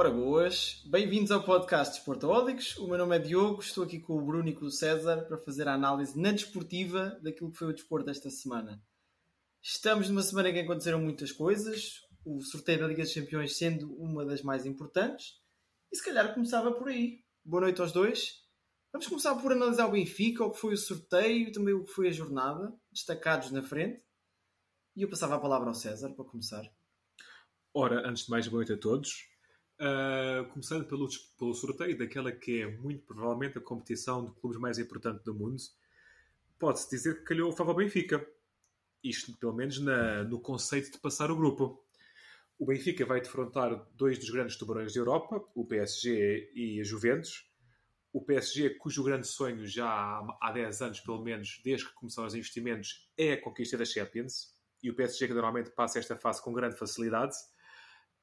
Ora boas, bem-vindos ao podcast Desportaólicos. O meu nome é Diogo, estou aqui com o Bruno e com o César para fazer a análise na desportiva daquilo que foi o desporto desta semana. Estamos numa semana em que aconteceram muitas coisas, o sorteio da Liga dos Campeões sendo uma das mais importantes, e se calhar começava por aí. Boa noite aos dois. Vamos começar por analisar o Benfica, o que foi o sorteio e também o que foi a jornada, destacados na frente. E eu passava a palavra ao César para começar. Ora, antes de mais, boa noite a todos. Uh, começando pelo, pelo sorteio daquela que é muito provavelmente a competição de clubes mais importante do mundo, pode-se dizer que calhou o favor ao Benfica. Isto, pelo menos, na, no conceito de passar o grupo. O Benfica vai defrontar dois dos grandes tubarões da Europa, o PSG e a Juventus. O PSG, cujo grande sonho já há 10 anos, pelo menos, desde que começaram os investimentos, é a conquista da Champions. E o PSG que normalmente passa esta fase com grande facilidade.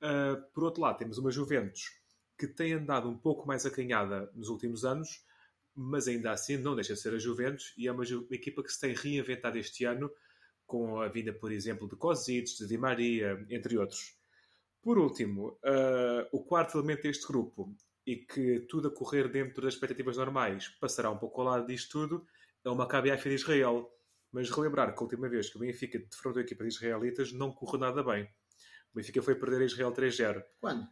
Uh, por outro lado, temos uma Juventus que tem andado um pouco mais acanhada nos últimos anos, mas ainda assim não deixa de ser a Juventus e é uma, uma equipa que se tem reinventado este ano com a vinda, por exemplo, de Kozic, de Di Maria, entre outros. Por último, uh, o quarto elemento deste grupo e que tudo a correr dentro das expectativas normais passará um pouco ao lado disto tudo é o Maccabi Haifa de Israel. Mas relembrar que a última vez que o Benfica defrontou a equipa de israelitas não correu nada bem. O Benfica foi perder a Israel 3-0. Quando?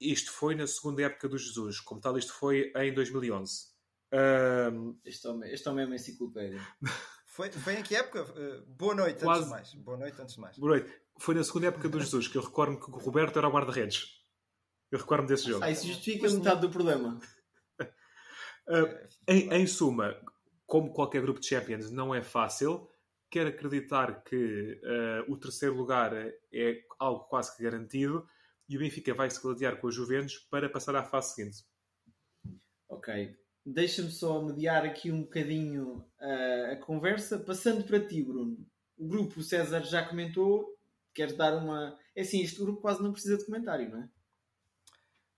Isto foi na segunda época do Jesus. Como tal, isto foi em 2011. Um... Este, homem, este homem é uma enciclopédia. Foi, foi em que época? Uh, boa noite, Quase. antes de mais. Boa noite, antes de mais. Boa noite. Foi na segunda época do Jesus que eu recordo que o Roberto era o guarda-redes. Eu recordo-me desse jogo. Ah, isso justifica metade do problema. Uh, em, em suma, como qualquer grupo de Champions não é fácil, quero acreditar que uh, o terceiro lugar é algo quase que garantido e o Benfica vai se gladiar com os Juventus para passar à fase seguinte. Ok. Deixa-me só mediar aqui um bocadinho uh, a conversa. Passando para ti, Bruno. O grupo, o César já comentou. Queres dar uma. É assim, este grupo quase não precisa de comentário, não é?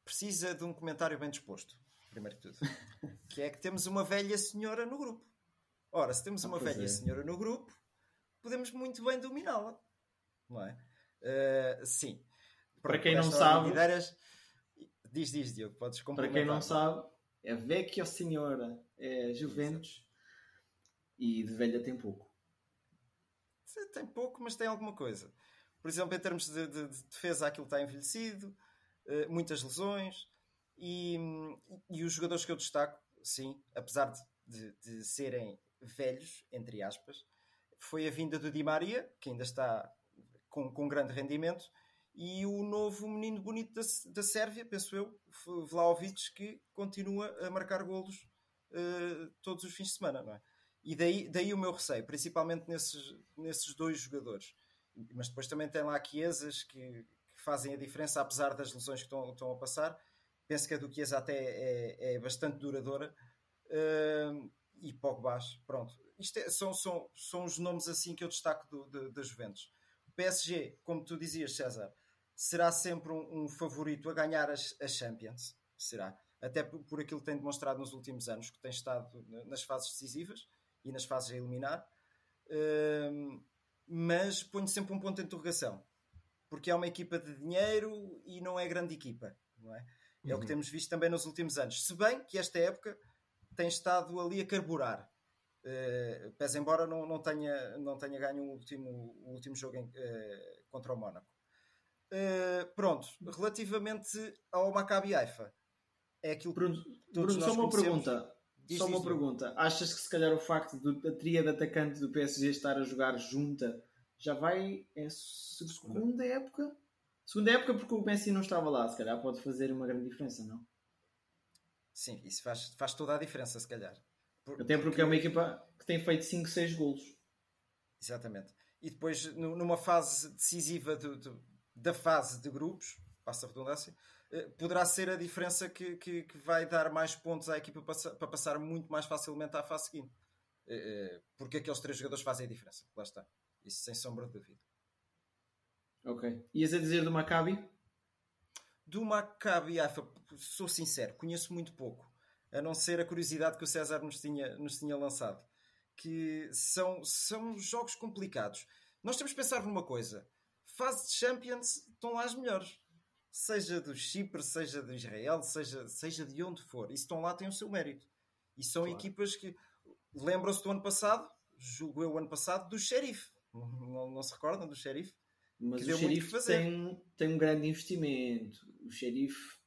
Precisa de um comentário bem disposto, primeiro de tudo. que é que temos uma velha senhora no grupo. Ora, se temos uma Ah, pois velha é. senhora no grupo, podemos muito bem dominá-la. Não é? Uh, sim. Para quem não sabe- ideias- Diz, diz, Diogo, podes Para quem não sabe, é vecchia senhora, é Juventus e de velha tem pouco. Tem pouco, mas tem alguma coisa. Por exemplo, em termos de, de- de defesa, aquilo está envelhecido, eh, muitas lesões e, e os jogadores que eu destaco, sim, apesar de, de- de serem velhos, entre aspas, foi a vinda do Di Maria, que ainda está com, com grande rendimento, e o novo menino bonito da, da Sérvia, penso eu, Vlahovic, que continua a marcar golos eh, todos os fins de semana, não é? E daí, daí o meu receio, principalmente nesses, nesses dois jogadores. Mas depois também tem lá Chiesas que, que fazem a diferença, apesar das lesões que estão, estão a passar. Penso que a do Chiesa até é, é bastante duradoura. Hum, e Pogbás, pronto. Isto é- são, são, são os nomes assim que eu destaco do, de- da Juventus. O PSG, como tu dizias, César, será sempre um, um favorito a ganhar as, as Champions. Será. Até por, por aquilo que tem demonstrado nos últimos anos, que tem estado na- nas fases decisivas e nas fases a eliminar. Hum, mas ponho sempre um ponto de interrogação. Porque é uma equipa de dinheiro e não é grande equipa. Não é? é o que temos visto também nos últimos anos. Se bem que esta época tem estado ali a carburar. Uh, pese embora não, não, tenha, não tenha ganho o último, o último jogo em, eh, contra o Mónaco. Uh, pronto, relativamente ao Maccabi Haifa, é aquilo que Bruno, Bruno só uma conhecemos. pergunta. Diz, só diz, uma Diogo. pergunta. Achas que se calhar o facto do- da tria de atacante do PSG estar a jogar junta já vai é segunda época? Segunda época porque o Messi não estava lá, se calhar pode fazer uma grande diferença, não? Sim, isso faz, faz toda a diferença, se calhar. Por- Até porque é uma equipa que tem feito 5, 6 golos. Exatamente. E depois, nu- numa fase decisiva do- do- da fase de grupos, passa a redundância, uh, poderá ser a diferença que, que, que, vai dar mais pontos à equipa para, para passar muito mais facilmente à fase seguinte. Uh, porque aqueles três jogadores fazem a diferença. Lá está. Isso sem sombra de dúvida. Ok. Ias a dizer do Maccabi? Do Maccabi Haifa, sou sincero, conheço muito pouco. A não ser a curiosidade que o César nos tinha, nos tinha lançado. Que são, são jogos complicados. Nós temos que pensar numa coisa. Fase de Champions estão lá as melhores. Seja do Chipre, seja do Israel, seja, seja de onde for. E estão lá têm o seu mérito. E são claro. equipas que... Lembram-se do ano passado, julgo eu o ano passado, do Sheriff. Não, não, se recordam do Sheriff? Mas o xerife tem, tem um grande investimento. O xerife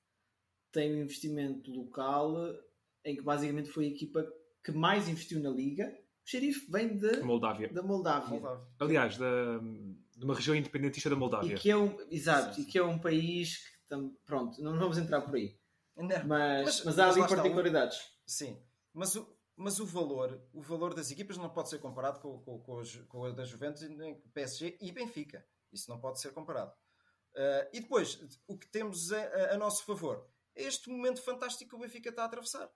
tem um investimento local em que basicamente foi a equipa que mais investiu na liga. O xerife vem de, Moldávia. da Moldávia. Moldávia. Aliás, da, de uma região independentista da Moldávia. E que é um, exato, e que é um país que tam, pronto, não vamos entrar por aí. Não, mas, mas, mas, há ali particularidades. sim, mas o, mas o valor, o valor das equipas não pode ser comparado com, com, com, os, com a da Juventus, PSG e Benfica. Isso não pode ser comparado. Uh, e depois, o que temos a, a, a, nosso favor é este momento fantástico que o Benfica está a atravessar.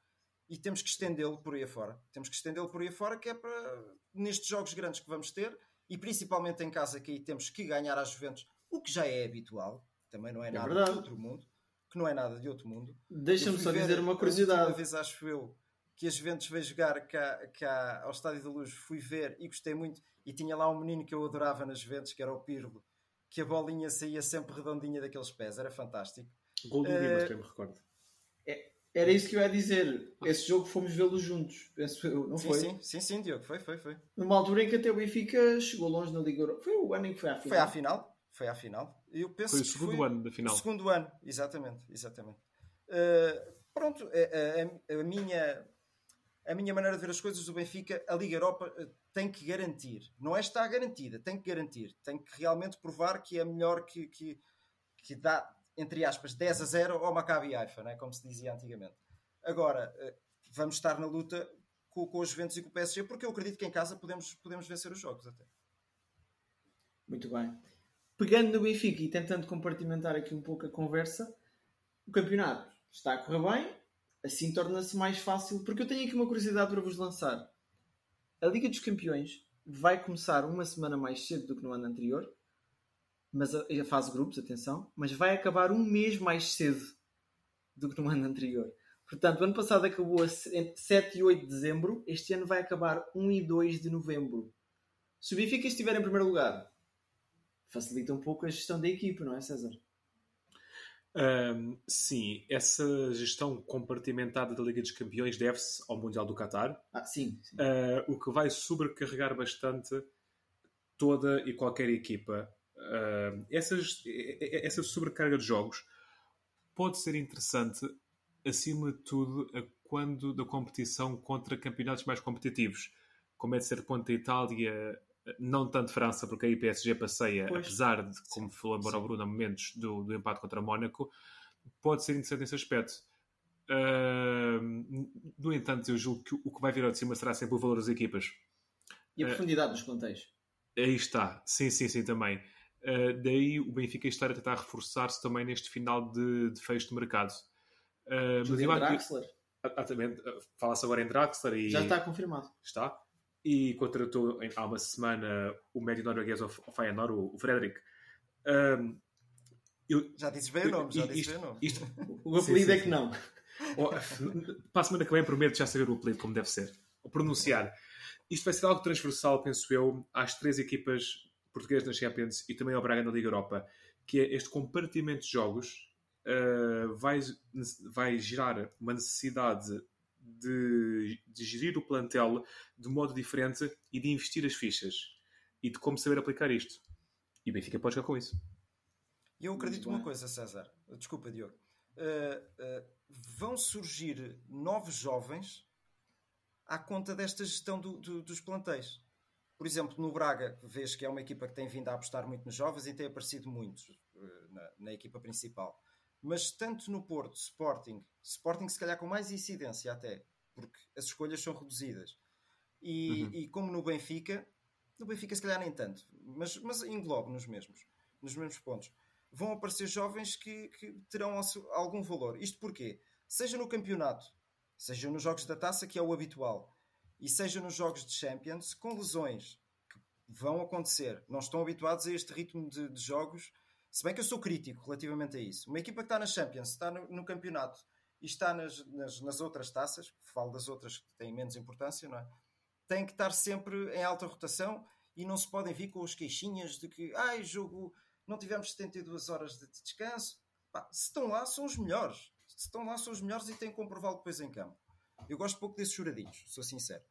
E temos que estendê-lo por aí afora. Temos que estendê-lo por aí afora, que é para nestes jogos grandes que vamos ter, e principalmente em casa, que aí temos que ganhar às Juventus, o que já é habitual, também não é, é nada verdade. de outro mundo, que não é nada de outro mundo. Deixa-me só dizer uma curiosidade. Uma vez acho eu que as Juventus veio jogar cá, cá ao Estádio da Luz, fui ver e gostei muito. E tinha lá um menino que eu adorava nas Juventus, que era o Pirlo, que a bolinha saía sempre redondinha daqueles pés, era fantástico. Gol do uh, Dimas, que eu me recordo. É, era isso que eu ia dizer. Esse jogo fomos vê-lo juntos, penso eu, não sim, foi? Sim, sim, sim, Diogo, foi, foi, foi. Numa altura em que até o Benfica chegou longe na Liga Europa. Foi o ano em que foi à final. Foi à final, foi à final. Eu penso foi o segundo foi ano da final. O segundo ano, exatamente, exatamente. Uh, pronto, a, a, a minha a minha maneira de ver as coisas, o Benfica, a Liga Europa eh, tem que garantir. Não é estar garantida, tem que garantir. Tem que realmente provar que é melhor que, que, que dá, entre aspas, 10 a 0 ao Maccabi Haifa, né? como se dizia antigamente. Agora, eh, vamos estar na luta com, com os Juventus e com o PSG, porque eu acredito que em casa podemos, podemos vencer os jogos até. Muito bem. Pegando no Benfica e tentando compartimentar aqui um pouco a conversa, o campeonato está a correr bem, Assim torna-se mais fácil, porque eu tenho aqui uma curiosidade para vos lançar. A Liga dos Campeões vai começar uma semana mais cedo do que no ano anterior, mas a, a fase grupos, atenção, mas vai acabar um mês mais cedo do que no ano anterior. Portanto, o ano passado acabou a 7 e 8 de dezembro, este ano vai acabar 1 e 2 de novembro. Se o Benfica estiver em primeiro lugar, facilita um pouco a gestão da equipe, não é, César? Um, sim, essa gestão compartimentada da Liga dos Campeões deve-se ao Mundial do Qatar. Ah, sim. sim. Uh, o que vai sobrecarregar bastante toda e qualquer equipa. Uh, essas, essa sobrecarga de jogos pode ser interessante, acima de tudo, quando da competição contra campeonatos mais competitivos, como é de ser ponto da Itália, não tanto França, porque aí PSG passeia, pois. apesar de, como falou embora o Bruno, momentos do, do empate contra Mónaco, pode ser interessante nesse aspecto. Uh, no entanto, eu julgo que o que vai vir ao de cima será sempre o valor das equipas. E a profundidade uh, dos plantéis. Aí está, sim, sim, sim, também. Uh, daí o Benfica estar a tentar reforçar-se também neste final de, de fecho de mercado. Uh, mas eu Draxler. Exatamente, fala-se agora em Draxler e. Já está confirmado. Está e contratou há uma semana o médio norueguês ao Feyenoord, o Frederick. Um, eu, já dizes bem o nome, já dizes bem o nome. Isto, o apelido é que não. Para a semana que vem prometo já saber o apelido como deve ser. Ou pronunciar. Isto vai ser algo transversal, penso eu, às três equipas portuguesas na Champions e também ao Braga na Liga Europa, que é este compartimento de jogos uh, vai, vai gerar uma necessidade de, de gerir o plantel de modo diferente e de investir as fichas e de como saber aplicar isto. E o Benfica pode jogar com isso. E eu acredito uma coisa, César. Desculpa, Diogo. Uh, uh, vão surgir novos jovens à conta desta gestão do, do, dos plantéis. Por exemplo, no Braga, vês que é uma equipa que tem vindo a apostar muito nos jovens e tem aparecido muitos uh, na, na, equipa principal mas tanto no Porto, Sporting, Sporting se calhar com mais incidência até, porque as escolhas são reduzidas. E, uhum. e como no Benfica, no Benfica se calhar nem tanto, mas, mas englobo nos mesmos, nos mesmos pontos. vão aparecer jovens que, que terão algum valor. Isto porquê? Seja no campeonato, seja nos jogos da taça, que é o habitual, e seja nos jogos de Champions, com lesões que vão acontecer. Não estão habituados a este ritmo de, de jogos, se bem que eu sou crítico relativamente a isso. Uma equipa que está na Champions, está no, no campeonato e está nas, nas, nas, outras taças, falo das outras que têm menos importância, não é? Tem que estar sempre em alta rotação e não se podem vir com as queixinhas de que, ai, jogo, não tivemos 72 horas de descanso. Pá, se estão lá, são os melhores. Se estão lá, são os melhores e têm que comprová-lo depois em campo. Eu gosto pouco desses choradinhos, sou sincero.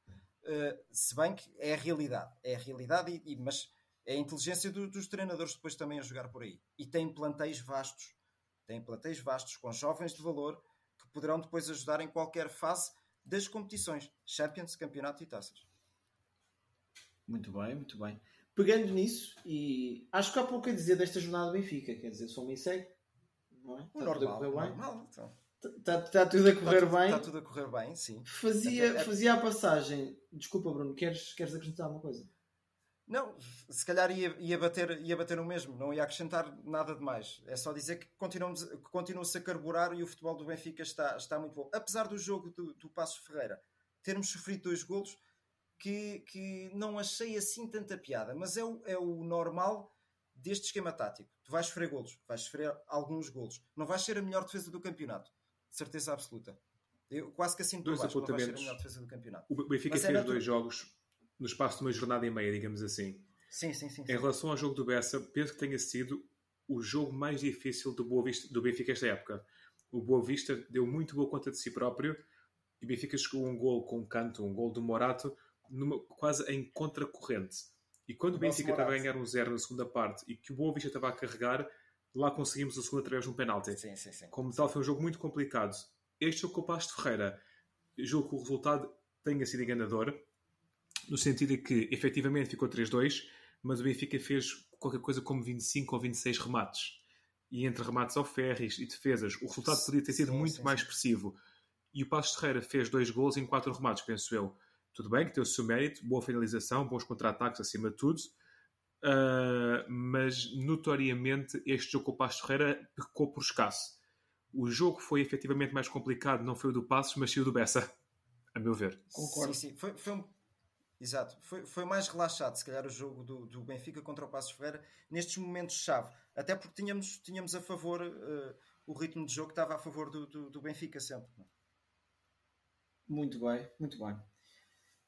Uh, se bem que é a realidade, é a realidade, e, e mas é a inteligência do, dos treinadores depois também a jogar por aí. E tem plantéis vastos, tem plantéis vastos com jovens de valor que poderão depois ajudar em qualquer fase das competições, Champions, Campeonato e Taças. Muito bem, muito bem. Pegando nisso, e acho que há pouco a dizer desta jornada do Benfica, quer dizer, sou um sei, não é? Está normal. Normal, então. Está, está tudo a correr está, bem. Está tudo a correr bem, sim. Fazia, é, é... fazia a passagem. Desculpa, Bruno, queres, queres acrescentar alguma coisa? Não, se calhar ia, ia, bater, ia bater no mesmo, não ia acrescentar nada de mais. É só dizer que continua-se a carburar e o futebol do Benfica está, está muito bom. Apesar do jogo do, do Passo Ferreira termos sofrido dois golos, que, que não achei assim tanta piada, mas é o, é o normal deste esquema tático. Tu vais sofrer golos, vais sofrer alguns golos. Não vais ser a melhor defesa do campeonato, certeza absoluta. Eu quase que assim dois baixo, não vais ser a melhor defesa do campeonato. O Benfica mas fez dois jogos no espaço de uma jornada e meia, digamos assim. Sim, sim, sim. Em relação ao jogo do Bessa, penso que tenha sido o jogo mais difícil do, Boa Vista, do Benfica esta época. O Boa Vista deu muito boa conta de si próprio e o Benfica chegou a um gol com um canto, um gol do Morato, numa, quase em contracorrente. E quando o Benfica estava a ganhar um zero na segunda parte e que o Boa Vista estava a carregar, lá conseguimos o segundo através de um penalti. Sim, sim, sim. Como tal, foi um jogo muito complicado. Este jogo com o Pasto Ferreira, jogo que o resultado tenha sido enganador, no sentido de que efetivamente ficou 3-2, mas o Benfica fez qualquer coisa como 25 ou 26 remates. E entre remates ao ferris e defesas, o resultado podia ter sido sim, muito sim, mais expressivo. E o Passo Ferreira fez dois gols em quatro remates, penso eu. Tudo bem que tem o seu mérito, boa finalização, bons contra-ataques acima de tudo, uh, mas notoriamente este jogo com o Passo Ferreira pecou por escasso. O jogo foi efetivamente mais complicado, não foi o do Passos, mas sim o do Bessa, a meu ver. Concordo. Sim, sim. Foi, foi um Exato, foi, foi mais relaxado, se calhar, o jogo do, do Benfica contra o Passos Ferreira nestes momentos-chave, até porque tínhamos, tínhamos a favor uh, o ritmo de jogo estava a favor do, do, do Benfica sempre. É? Muito bem, muito bem.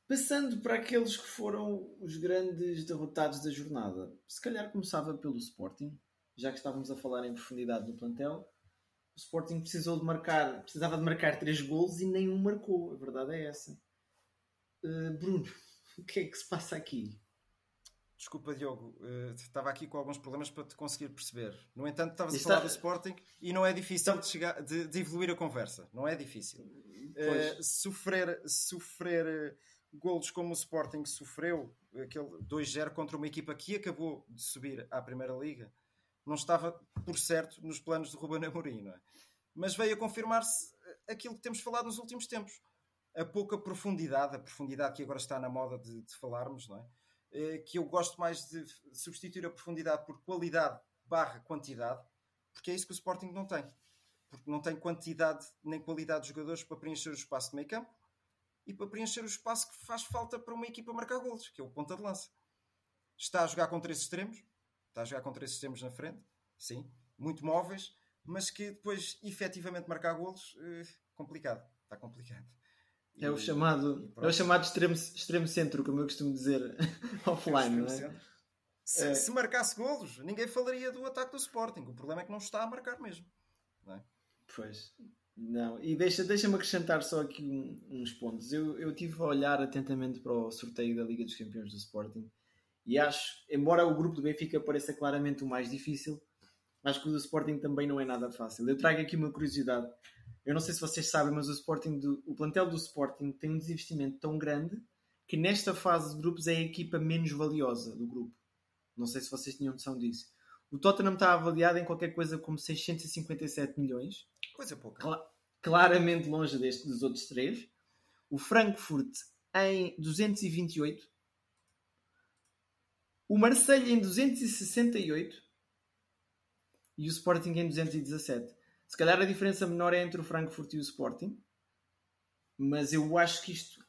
Passando para aqueles que foram os grandes derrotados da jornada, se calhar começava pelo Sporting, já que estávamos a falar em profundidade do plantel. O Sporting precisou de marcar, precisava de marcar três gols e nenhum marcou, a verdade é essa. Uh, Bruno, o que é que se passa aqui? Desculpa, Diogo, uh, estava aqui com alguns problemas para te conseguir perceber. No entanto, estavas Está... a falar do Sporting e não é difícil de, chegar, de, de evoluir a conversa. Não é difícil. Uh, sofrer sofrer golos como o Sporting sofreu, aquele 2-0 contra uma equipa que acabou de subir à Primeira Liga, não estava, por certo, nos planos de Ruben Amorim, não é? Mas veio a confirmar-se aquilo que temos falado nos últimos tempos a pouca profundidade, a profundidade que agora está na moda de, de falarmos, não é? Eh, que eu gosto mais de substituir a profundidade por qualidade barra quantidade, porque é isso que o Sporting não tem. Porque não tem quantidade nem qualidade de jogadores para preencher o espaço de meio campo e para preencher o espaço que faz falta para uma equipa marcar golos, que é o ponta de lança. Está a jogar com três extremos, está a jogar com três extremos na frente, sim, muito móveis, mas que depois efetivamente marcar golos, eh, complicado, está complicado. É o chamado, é o chamado extremo, extremo centro, como eu costumo dizer offline, é não é? Se, é. se, marcasse golos, ninguém falaria do ataque do Sporting. O problema é que não está a marcar mesmo. Não é? Pois, não. E deixa-me deixa acrescentar só aqui um, uns pontos. Eu, eu tive a olhar atentamente para o sorteio da Liga dos Campeões do Sporting e acho, embora o grupo do Benfica pareça claramente o mais difícil, acho que o do Sporting também não é nada fácil. Eu trago aqui uma curiosidade eu não sei se vocês sabem, mas o, Sporting do, o plantel do Sporting tem um desinvestimento tão grande que nesta fase de grupos é a equipa menos valiosa do grupo. Não sei se vocês tinham noção disso. O Tottenham está avaliado em qualquer coisa como 657 milhões. Coisa pouca. Cla claramente longe deste dos outros três. O Frankfurt em 228. O Marseille em 268. e o Sporting em 217. Se calhar a diferença menor é entre o Frankfurt e o Sporting, mas eu acho que isto,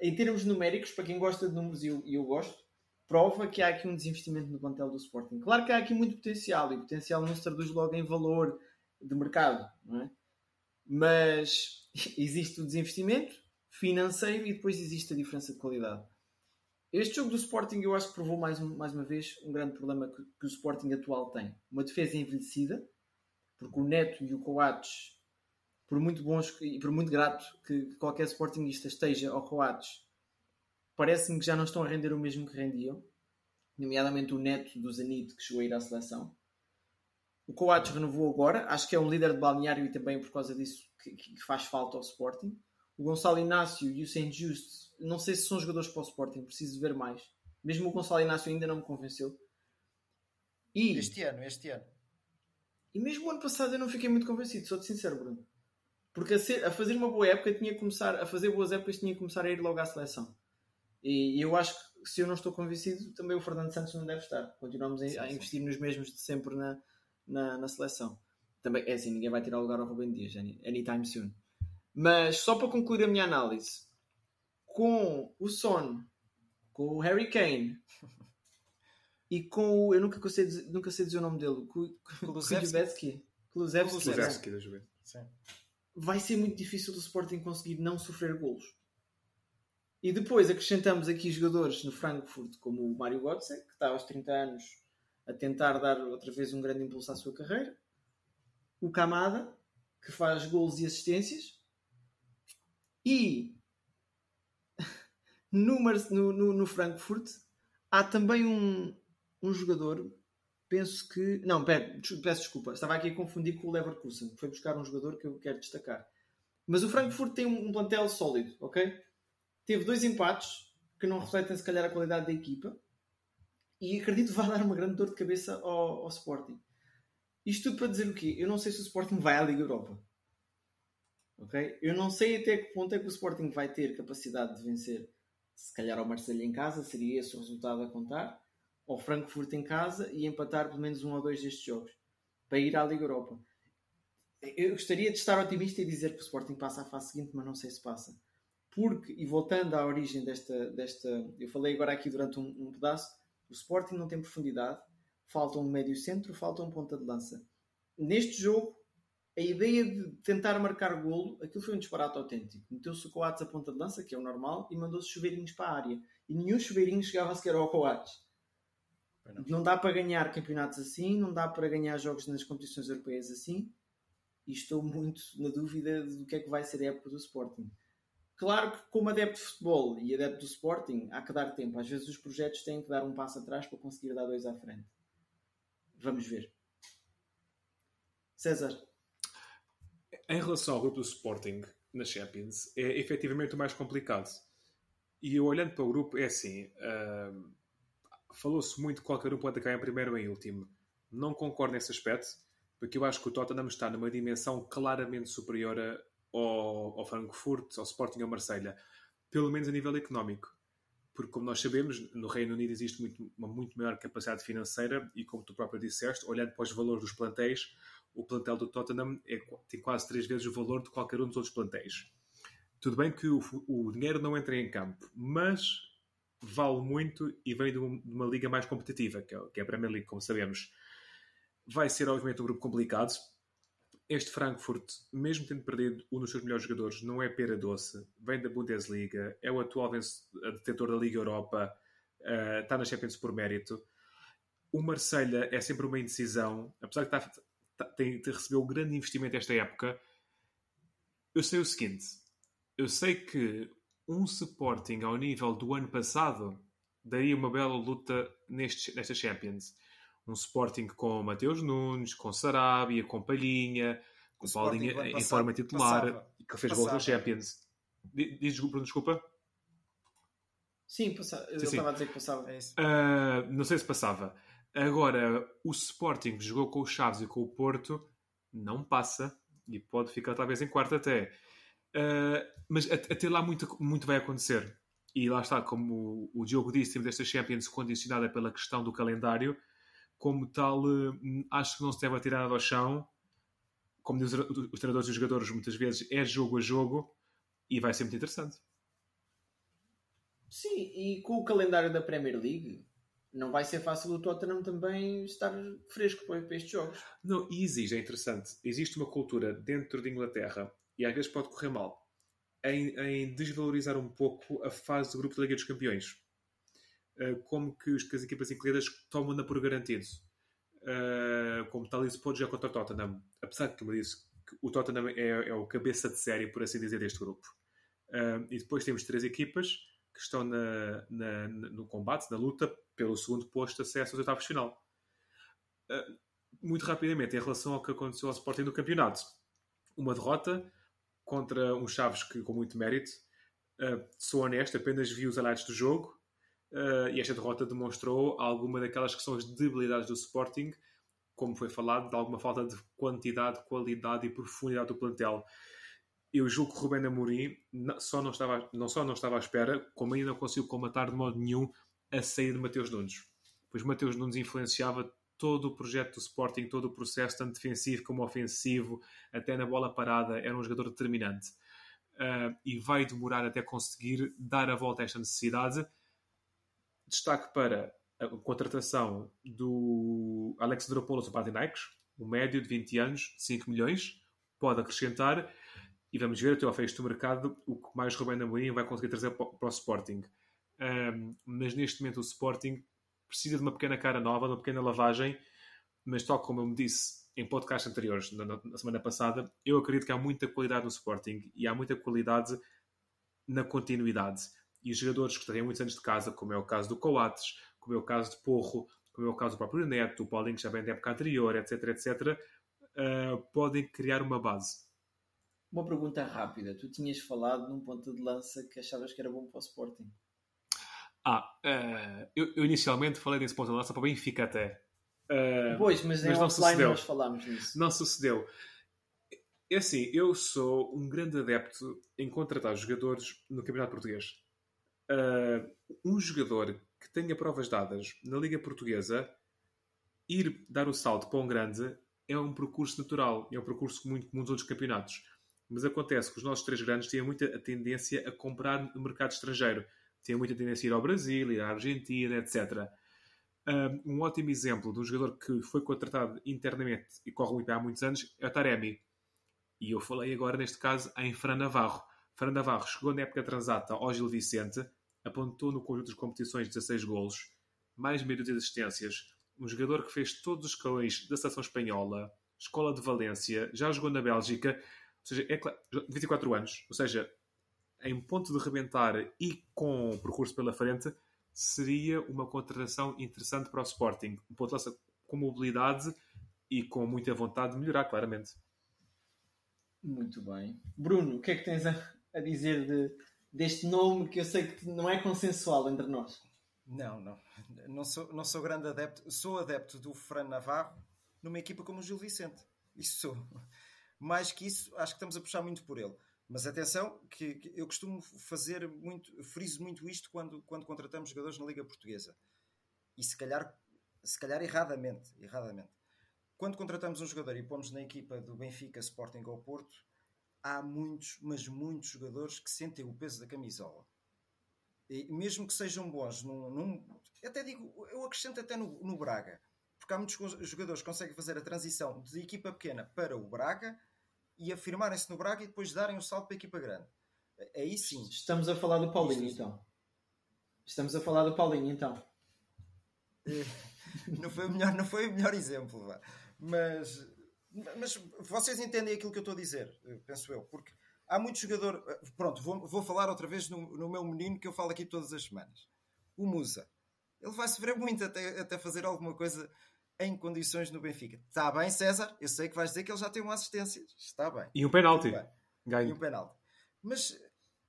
em termos numéricos, para quem gosta de números e eu, eu gosto, prova que há aqui um desinvestimento no plantel do Sporting. Claro que há aqui muito potencial e o potencial não se traduz logo em valor de mercado, não é? Mas existe o desinvestimento financeiro e depois existe a diferença de qualidade. Este jogo do Sporting eu acho que provou mais, mais uma vez um grande problema que, que o Sporting atual tem. Uma defesa envelhecida, porque o Neto e o Coates, por muito bons e por muito grato que qualquer Sportingista esteja ao Coates, parece-me que já não estão a render o mesmo que rendiam, nomeadamente o Neto do Zenit que chegou a ir à seleção. O Coates renovou agora, acho que é um líder de balneário e também por causa disso que, que faz falta ao Sporting. O Gonçalo Inácio e o Saint Just, não sei se são jogadores para o Sporting, preciso ver mais. Mesmo o Gonçalo Inácio ainda não me convenceu. E, este ano, este ano. E mesmo o ano passado eu não fiquei muito convencido, sou-te sincero, Bruno. Porque a, ser, a, fazer uma boa época tinha que começar, a fazer boas épocas tinha que começar a ir logo à seleção. E, e eu acho que se eu não estou convencido, também o Fernando Santos não deve estar. Continuamos sim, a, a investir sim. nos mesmos de sempre na, na, na, seleção. Também é assim, ninguém vai tirar o lugar ao Rubem Dias, anytime soon. Mas só para concluir a minha análise, com o Son, com o Harry Kane e com o. Eu nunca sei dizer, nunca sei dizer o nome dele. Kulusevski. Kulusevski da Juventus. Vai ser muito difícil do Sporting conseguir não sofrer golos. E depois acrescentamos aqui jogadores no Frankfurt, como o Mário Götze, que está aos 30 anos a tentar dar outra vez um grande impulso à sua carreira. O Kamada, que faz golos e assistências. E no, no, no Frankfurt há também um, um jogador, penso que. Não, peço desculpa, estava aqui a confundir com o Leverkusen, foi buscar um jogador que eu quero destacar. Mas o Frankfurt tem um, um plantel sólido, ok? Teve dois empates que não refletem, se calhar, a qualidade da equipa e acredito que vai dar uma grande dor de cabeça ao, ao Sporting. Isto tudo para dizer o quê? Eu não sei se o Sporting vai à Liga Europa. Ok? Eu não sei até que ponto é que o Sporting vai ter capacidade de vencer. Se calhar ao Marseille em casa, seria esse o resultado a contar ao Frankfurt em casa e empatar pelo menos um ou dois destes jogos para ir à Liga Europa. Eu gostaria de estar otimista e dizer que o Sporting passa à fase seguinte, mas não sei se passa. Porque, e voltando à origem desta. desta eu falei agora aqui durante um, um pedaço, o Sporting não tem profundidade, falta um médio centro, falta um ponta de lança. Neste jogo, a ideia de tentar marcar golo, aquilo foi um disparate autêntico. Meteu-se o Coates a ponta de lança, que é o normal, e mandou-se chuveirinhos para a área. E nenhum chuveirinho chegava sequer ao Coates. Não. não dá para ganhar campeonatos assim, não dá para ganhar jogos nas competições europeias assim. E estou muito na dúvida do que é que vai ser a época do Sporting. Claro que, como adepto de futebol e adepto do Sporting, há que dar tempo. Às vezes os projetos têm que dar um passo atrás para conseguir dar dois à frente. Vamos ver. César. Em relação ao grupo do Sporting na Champions, é efetivamente o mais complicado. E eu olhando para o grupo, é assim: uh, falou-se muito que qualquer um pode acabar em primeiro ou em último. Não concordo nesse aspecto, porque eu acho que o Tottenham está numa dimensão claramente superior ao, ao Frankfurt, ao Sporting ao Marselha, pelo menos a nível económico. Porque, como nós sabemos, no Reino Unido existe muito, uma muito maior capacidade financeira e, como tu próprio disseste, olhando para os valores dos plantéis, o plantel do Tottenham é, tem quase três vezes o valor de qualquer um dos outros plantéis. Tudo bem que o, o dinheiro não entra em campo, mas vale muito e vem de uma, de uma liga mais competitiva, que é, que é a Premier League, como sabemos. Vai ser, obviamente, um grupo complicado. Este Frankfurt, mesmo tendo perdido um dos seus melhores jogadores, não é pera doce. Vem da Bundesliga, é o atual detentor da Liga Europa, uh, está na Champions por mérito. O Marselha é sempre uma indecisão, apesar de estar, tá, tem, tem um grande investimento esta época. Eu sei o seguinte: eu sei que um Sporting ao nível do ano passado daria uma bela luta nesta Champions. Um Sporting com Mateus Nunes, com Sarabia, com Palhinha, com o Paulinha em forma titular, passava, que fez gol na Champions. Diz desculpa, desculpa. Sim, passa... eu sim, estava sim. a dizer que passava. É uh, não sei se passava. Agora, o Sporting jogou com o Chaves e com o Porto, não passa e pode ficar talvez em quarto até. Uh, mas até lá muito, muito vai acontecer. E lá está, como o, o Diogo disse, temos esta Champions condicionada pela questão do calendário, como tal, eh, acho que não se deve atirar ao chão. Como dizem os treinadores e os jogadores, muitas vezes é jogo a jogo e vai ser muito interessante. Sim, e com o calendário da Premier League, não vai ser fácil o Tottenham também estar fresco para, para estes jogos. Não, e exige, é interessante. Existe uma cultura dentro de Inglaterra, e às vezes pode correr mal, em, em desvalorizar um pouco a fase do grupo da Liga dos Campeões. Uh, como que, as equipas inglesas tomam-na por garantido. Uh, como tal, isso pode jogar contra o Tottenham. Apesar de, como disse, o Tottenham é, é, o cabeça de série, por assim dizer, deste grupo. Uh, e depois temos três equipas que estão na, na, no combate, na luta, pelo segundo posto de acesso aos oitavos de final. Muito rapidamente, em relação ao que aconteceu ao Sporting no campeonato. Uma derrota contra um Chaves que, com muito mérito, sou honesto, apenas vi os highlights do jogo uh, e esta derrota demonstrou alguma daquelas que são as debilidades do Sporting, como foi falado, de alguma falta de quantidade, qualidade e profundidade do plantel eu julgo que Rubén Amorim só não, estava, não só não estava à espera, como ainda não conseguiu comatar de modo nenhum a saída de Mateus Nunes. Pois Mateus Nunes influenciava todo o projeto do Sporting, todo o processo, tanto defensivo como ofensivo, até na bola parada, era um jogador determinante. Uh, e vai demorar até conseguir dar a volta a esta necessidade. Destaque para a contratação do Alex Dropoulos do Panathinaikos, um médio de 20 anos, 5 milhões, pode acrescentar e vamos ver até ao fecho do mercado o que mais Rubén Amorim vai conseguir trazer para o Sporting. Um, mas neste momento o Sporting precisa de uma pequena cara nova, de uma pequena lavagem, mas tal como eu me disse em podcasts anteriores, na, na, semana passada, eu acredito que há muita qualidade no Sporting e há muita qualidade na continuidade. E os jogadores que têm muitos anos de casa, como é o caso do Coates, como é o caso de Porro, como é o caso do próprio Neto, o Paulinho que já vem da época anterior, etc, etc, uh, podem criar uma base. Uma pergunta rápida. Tu tinhas falado num ponto de lança que achavas que era bom para o Sporting. Ah, uh, eu, eu, inicialmente falei nesse ponto de lança para o Benfica até. Uh, pois, mas, mas em não sucedeu. nós falámos nisso. Não sucedeu. É assim, eu sou um grande adepto em contratar jogadores no Campeonato Português. Uh, um jogador que tenha provas dadas na Liga Portuguesa, ir dar o salto para um grande é um percurso natural, é um percurso muito comum nos outros campeonatos. Mas acontece que os nossos três grandes têm muita tendência a comprar no mercado estrangeiro. Têm muita tendência a ir ao Brasil, ir à Argentina, etc. Um ótimo exemplo de um jogador que foi contratado internamente e corre muito bem há muitos anos é o Taremi. E eu falei agora, neste caso, em Fran Navarro. Fran Navarro chegou na época transata ao Gil Vicente, apontou no conjunto das competições 16 golos, mais meio de assistências. Um jogador que fez todos os escalões da seleção espanhola, escola de Valência, já jogou na Bélgica ou seja, é claro, 24 anos, ou seja, em ponto de rebentar e com o percurso pela frente, seria uma contratação interessante para o Sporting. Um ponto de com mobilidade e com muita vontade de melhorar, claramente. Muito bem. Bruno, o que é que tens a, a dizer de, deste nome que eu sei que não é consensual entre nós? Não, não. Não sou, não sou grande adepto. Sou adepto do Fran Navarro numa equipa como o Gil Vicente. Isso sou. Mais que isso, acho que estamos a puxar muito por ele. Mas atenção, que, que, eu costumo fazer muito, friso muito isto quando, quando contratamos jogadores na Liga Portuguesa. E se calhar, se calhar erradamente, erradamente. Quando contratamos um jogador e pomos na equipa do Benfica, Sporting ou Porto, há muitos, mas muitos jogadores que sentem o peso da camisola. E mesmo que sejam bons num, num até digo, eu acrescento até no, no Braga, porque há muitos jogadores que conseguem fazer a transição de equipa pequena para o Braga e afirmarem-se no Braga e depois darem o salto para a equipa grande. Aí sim. Estamos a falar do Paulinho, então. Estamos a falar do Paulinho, então. não, foi o melhor, não foi o melhor exemplo, vá. mas, mas vocês entendem aquilo que eu estou a dizer, penso eu, porque há muito jogador. Pronto, vou, vou falar outra vez no, no meu menino que eu falo aqui todas as semanas. O Musa. Ele vai sofrer muito até, até fazer alguma coisa em condições no Benfica. Está bem, César? Eu sei que vais dizer que ele já tem uma assistência. Está bem. E um penalti. Ganho. E um penalti. Mas,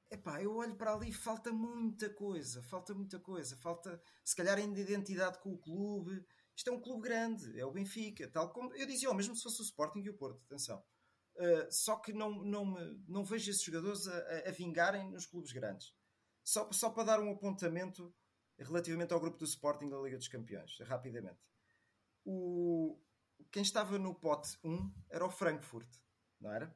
epá, eu olho para ali e falta muita coisa. Falta muita coisa. Falta, se calhar, ainda identidade com o clube. Isto é um clube grande. É o Benfica. Tal como eu dizia, oh, mesmo se fosse o Sporting e o Porto. Atenção. Uh, só que não, não, me, não vejo esses jogadores a, a, a vingarem nos clubes grandes. Só, só para dar um apontamento relativamente ao grupo do Sporting da Liga dos Campeões, rapidamente o, quem estava no pote 1 era o Frankfurt, não era?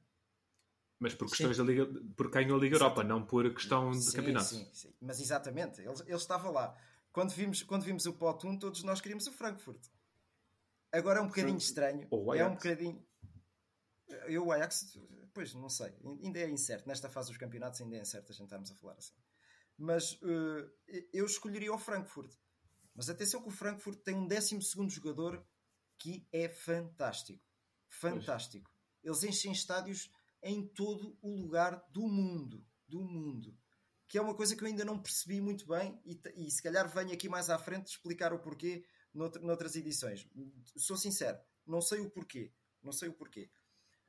Mas por questões sim. da Liga, por ganhou a Liga Europa, não por questão de sim, campeonato. Sim, sim, mas exatamente, ele, ele estava lá. Quando vimos, quando vimos o pote 1, todos nós queríamos o Frankfurt. Agora é um bocadinho estranho. É um bocadinho. Eu, o Ajax, pois não sei, ainda é incerto. Nesta fase dos campeonatos, ainda é incerto a gente estarmos a falar assim. Mas uh, eu escolheria o Frankfurt. Mas atenção que o Frankfurt tem um 12 jogador que é fantástico. Fantástico. Pois. Eles enchem estádios em todo o lugar do mundo. Do mundo. Que é uma coisa que eu ainda não percebi muito bem e, e se calhar venho aqui mais à frente explicar o porquê noutras edições. Sou sincero, não sei o porquê. Não sei o porquê.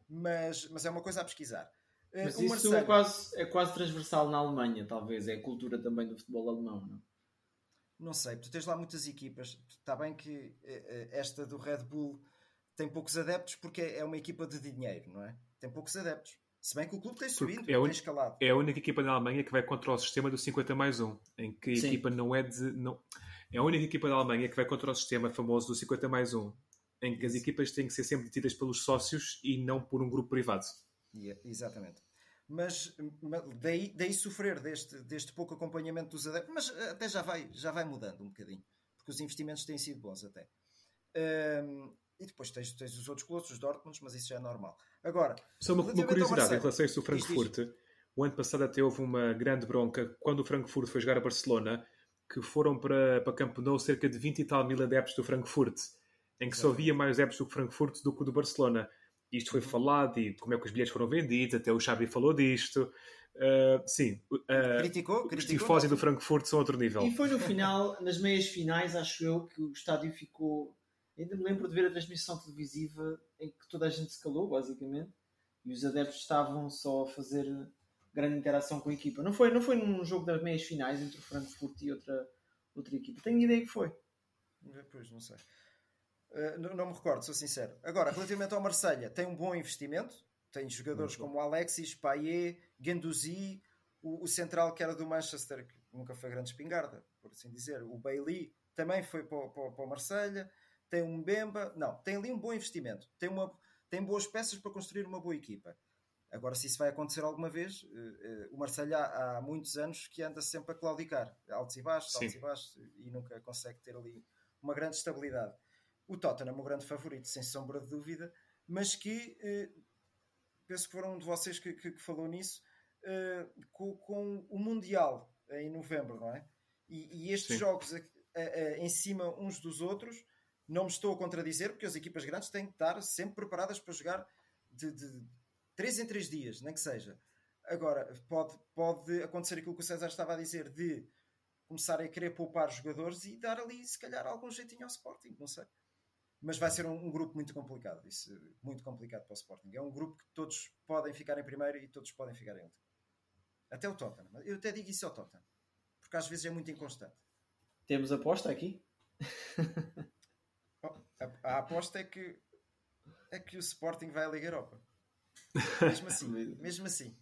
Mas, mas é uma coisa a pesquisar. Eh, mas isso Marcelo... é, quase, é quase transversal na Alemanha, talvez. É a cultura também do futebol alemão, não? Não sei, tu tens lá muitas equipas. Está bem que eh, eh, esta do Red Bull tem poucos adeptos porque é uma equipa de dinheiro, não é? Tem poucos adeptos. Se bem que o clube tem subido, é un... tem escalado. É a única equipa na Alemanha que vai contra o sistema do 50 mais 1, em que a Sim. equipa não é de. Não... É a única equipa da Alemanha que vai contra o sistema famoso do 50 mais 1, em que as equipas têm que ser sempre detidas pelos sócios e não por um grupo privado. Yeah, exatamente. Mas, mas daí, daí sofrer deste, deste pouco acompanhamento dos adeptos, mas até já vai, já vai mudando um bocadinho, porque os investimentos têm sido bons até. Um, e depois tens, tens os outros colossos, os Dortmunds, mas isso já é normal. Agora, só uma, uma curiosidade em relação a isso do Frankfurt. Diz, diz. O ano passado até houve uma grande bronca quando o Frankfurt foi jogar a Barcelona, que foram para, para Camp Nou cerca de 20 e tal mil adeptos do Frankfurt, em que só havia mais adeptos do Frankfurt do que do Barcelona. Isto foi uhum. falado e como é que os bilhetes foram vendidos, até o Xavi falou disto. Uh, sim, uh, criticou, os tifosi do Frankfurt são outro nível. E foi no final, nas meias finais, acho eu, que o estádio ficou Ainda me lembro de ver a transmissão televisiva em que toda a gente se calou, basicamente, e os adeptos estavam só a fazer grande interação com a equipa. Não foi, não foi num jogo das meias finais entre o Frankfurt e outra, outra equipa. Tenho ideia que foi. Pois, não sei. Uh, não, não, me recordo, sou sincero. Agora, relativamente ao Marselha, tem um bom investimento. Tem jogadores como Alexis, Payet, Guendouzi, o, o, central que era do Manchester, que nunca foi grande espingarda, por assim dizer. O Bailey também foi para, para, para o Marselha tem um Bemba, não, tem ali um bom investimento, tem, uma, tem boas peças para construir uma boa equipa. Agora, se isso vai acontecer alguma vez, uh, uh, o Marselha há, há, muitos anos que anda sempre a claudicar, altos e baixos, Sim. altos e baixos, e nunca consegue ter ali uma grande estabilidade. O Tottenham é o grande favorito, sem sombra de dúvida, mas que uh, penso que foram um de vocês que, que, que falou nisso, com, com, o Mundial em novembro, não é? E, e estes Sim. jogos em cima uns dos outros não me estou a contradizer, porque as equipas grandes têm que estar sempre preparadas para jogar de, de 3 em 3 dias, nem que seja. Agora, pode, pode acontecer aquilo que o César estava a dizer, de começarem a querer poupar jogadores e dar ali, se calhar, algum jeitinho ao Sporting, não sei. Mas vai ser um, um, grupo muito complicado, isso, muito complicado para o Sporting. É um grupo que todos podem ficar em primeiro e todos podem ficar em último. Até o Tottenham. Eu até digo isso ao Tottenham, porque às vezes é muito inconstante. Temos aposta aqui? A, a, aposta é que é que o Sporting vai à Liga Europa. Mesmo assim, mesmo assim.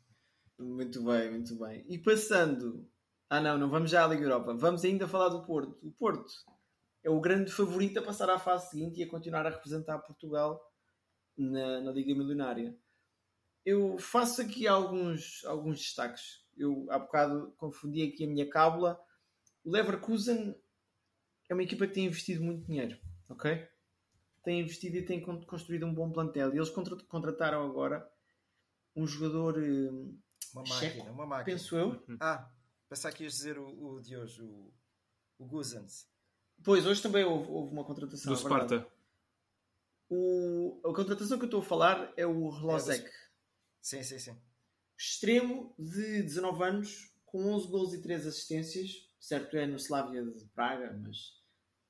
Muito bem, muito bem. E passando. Ah, não, não vamos já à Liga Europa. Vamos ainda falar do Porto. O Porto é o grande favorito a passar à fase seguinte e a continuar a representar Portugal na, na Liga Milionária. Eu faço aqui alguns, alguns destaques. Eu há bocado confundi aqui a minha cábula. O Leverkusen é uma equipa que tem investido muito dinheiro, ok? Tem investido e tem construído um bom plantel. E eles contrataram agora um jogador. Eh, uma máquina, checo, uma máquina. Penso eu. Uhum. Ah, pensar que ias dizer o, o de hoje, o, o Guzans. Pois, hoje também houve, houve uma contratação. Do Sparta. O, a contratação que eu estou a falar é o Hlozek. É sim, sim, sim. Extremo de 19 anos, com 11 gols e 3 assistências. Certo é no Slavia de Praga, mas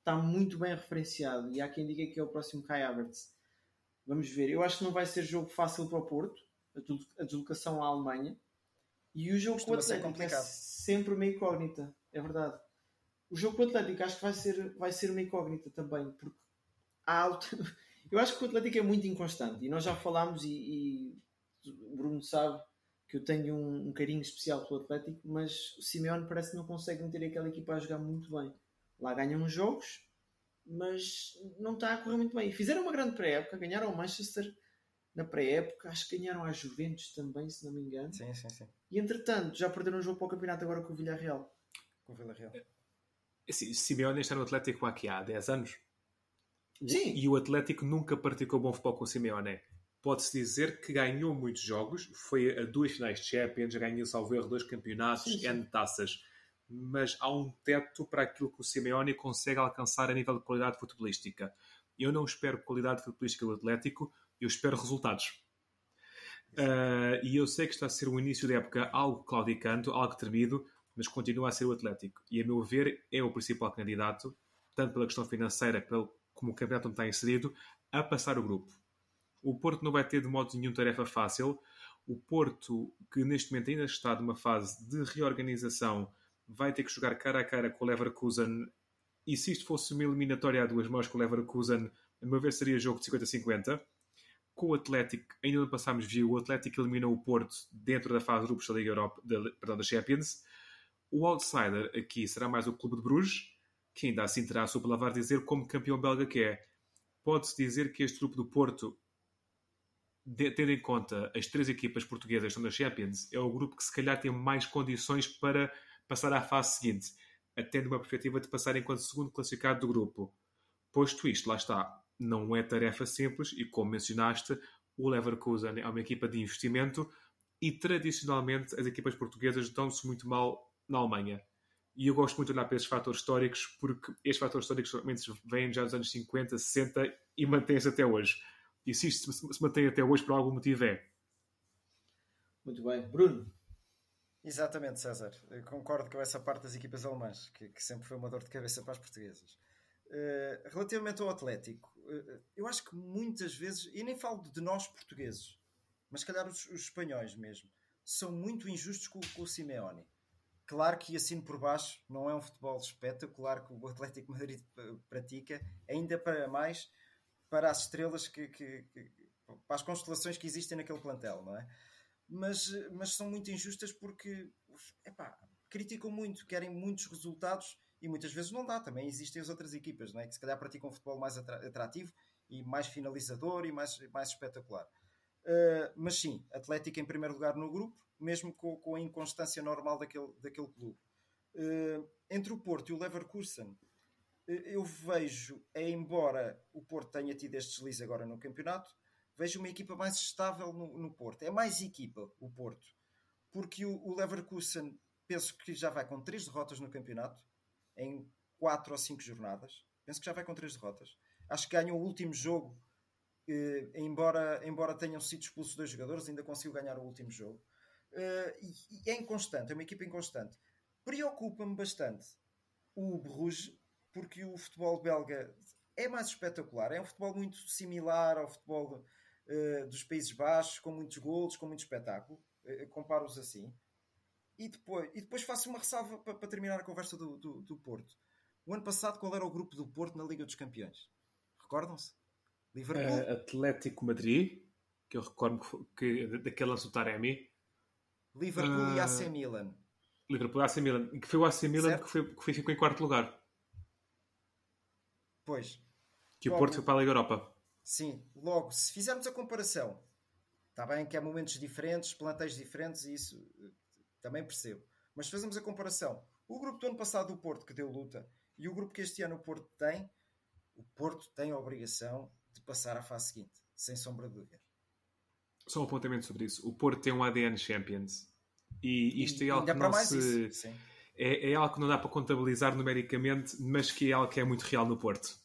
está muito bem referenciado e há quem diga que é o próximo Kai Havertz. Vamos ver. Eu acho que não vai ser jogo fácil para o Porto, a deslocação à Alemanha. E o jogo Costuma com o Atlético é sempre uma incógnita, é verdade. O jogo com o Atlético acho que vai ser, vai ser uma incógnita também, porque há alto... Eu acho que o Atlético é muito inconstante e nós já falámos e, e o Bruno sabe que eu tenho um, um, carinho especial pelo Atlético, mas o Simeone parece que não consegue meter aquela equipa a jogar muito bem lá ganham os jogos mas não está a correr muito bem. Fizeram uma grande pré-época, ganharam o Manchester na pré-época, acho que ganharam a Juventus também, se não me engano. Sim, sim, sim. E entretanto, já perderam o jogo para o campeonato agora com o Villarreal. Com o Villarreal. Assim, Simeone está no Atlético aqui há 10 anos. Sim. E o Atlético nunca praticou bom futebol com o Simeone. Pode-se dizer que ganhou muitos jogos, foi a duas finais de Champions, ganhou, salvo erro, dois campeonatos, Sim, sim. N taças. Mas há um teto para aquilo que o Simeone consegue alcançar a nível de qualidade futebolística. Eu não espero qualidade futebolística do Atlético, eu espero resultados. Uh, e eu sei que está a ser o início da época algo claudicante, algo tremido, mas continua a ser o Atlético. E a meu ver é o principal candidato, tanto pela questão financeira pelo, como o campeonato está inserido, a passar o grupo. O Porto não vai ter de modo nenhum tarefa fácil. O Porto, que neste momento ainda está numa fase de reorganização, vai ter que jogar cara a cara com o Leverkusen. E se isto fosse uma eliminatória a duas mãos com o Leverkusen, a meu ver seria jogo de 50-50 com o Atlético, ainda não passámos viu, o Atlético eliminou o Porto dentro da fase de grupos da Liga Europa, da, perdão, da Champions. O outsider aqui será mais o Clube de Bruges, que ainda assim terá a sua palavra a dizer como campeão belga que é. Pode-se dizer que este grupo do Porto, de, tendo em conta as três equipas portuguesas que estão na Champions, é o grupo que se calhar tem mais condições para passar à fase seguinte, até numa perspectiva de passar enquanto segundo classificado do grupo. Posto isto, lá está, não é tarefa simples e, como mencionaste, o Leverkusen é uma equipa de investimento e, tradicionalmente, as equipas portuguesas dão-se muito mal na Alemanha. E eu gosto muito de olhar para esses fatores históricos porque estes fatores históricos realmente vêm já dos anos 50, 60 e mantêm-se até hoje. E se isto se mantém até hoje, por algum motivo é. Muito bem. Bruno? Exatamente, César. Eu concordo com essa parte das equipas alemãs, que, que sempre foi uma dor de cabeça para as portuguesas. Uh, relativamente ao Atlético, uh, eu acho que muitas vezes, e nem falo de nós portugueses, mas calhar os, os espanhóis mesmo, são muito injustos com, com, o Simeone. Claro que assim por baixo não é um futebol espetacular que o Atlético Madrid pratica, ainda para mais para as estrelas que, que, que, para as constelações que existem naquele plantel, não é? Mas, mas são muito injustas porque epá, criticam muito, querem muitos resultados e muitas vezes não dá. Também existem as outras equipas não é? que se calhar praticam um futebol mais atrativo e mais finalizador e mais, mais espetacular. Uh, mas sim, Atlético em primeiro lugar no grupo, mesmo com, com a inconstância normal daquele, daquele clube. Uh, entre o Porto e o Leverkusen, uh, eu vejo, embora o Porto tenha tido este deslize agora no campeonato, vejo uma equipa mais estável no, no Porto. É mais equipa o Porto, porque o, o Leverkusen penso que já vai com três derrotas no campeonato em quatro ou cinco jornadas. Penso que já vai com três derrotas. Acho que ganhou o último jogo, eh, embora, embora tenham sido expulsos dois jogadores, ainda conseguiu ganhar o último jogo. Eh, e, e, é inconstante, é uma equipa inconstante. Preocupa-me bastante o Bruges, porque o futebol belga é mais espetacular. É um futebol muito similar ao futebol dos Países Baixos, com muitos golos, com muito espetáculo. Comparo-os assim. E depois, e depois faço uma ressalva para, para terminar a conversa do, do, do, Porto. O ano passado, qual era o grupo do Porto na Liga dos Campeões? Recordam-se? Liverpool. Uh, Atlético Madrid, que eu recordo que, que daquele lance do Taremi. Liverpool uh, e AC Milan. Liverpool e AC Milan. Que foi o AC Milan que, foi, que foi, ficou em quarto lugar. Pois. Que o Porto foi para a Liga Europa. Sim. Logo, se fizermos a comparação, está bem que há momentos diferentes, plantéis diferentes e isso também percebo. Mas se fazemos a comparação, o grupo do ano passado do Porto, que deu luta, e o grupo que este ano o Porto tem, o Porto tem a obrigação de passar à fase seguinte, sem sombra de dúvida. Só um apontamento sobre isso. O Porto tem um ADN Champions. E isto e é algo que não se... É, é, algo que não dá para contabilizar numericamente, mas que é algo que é muito real no Porto.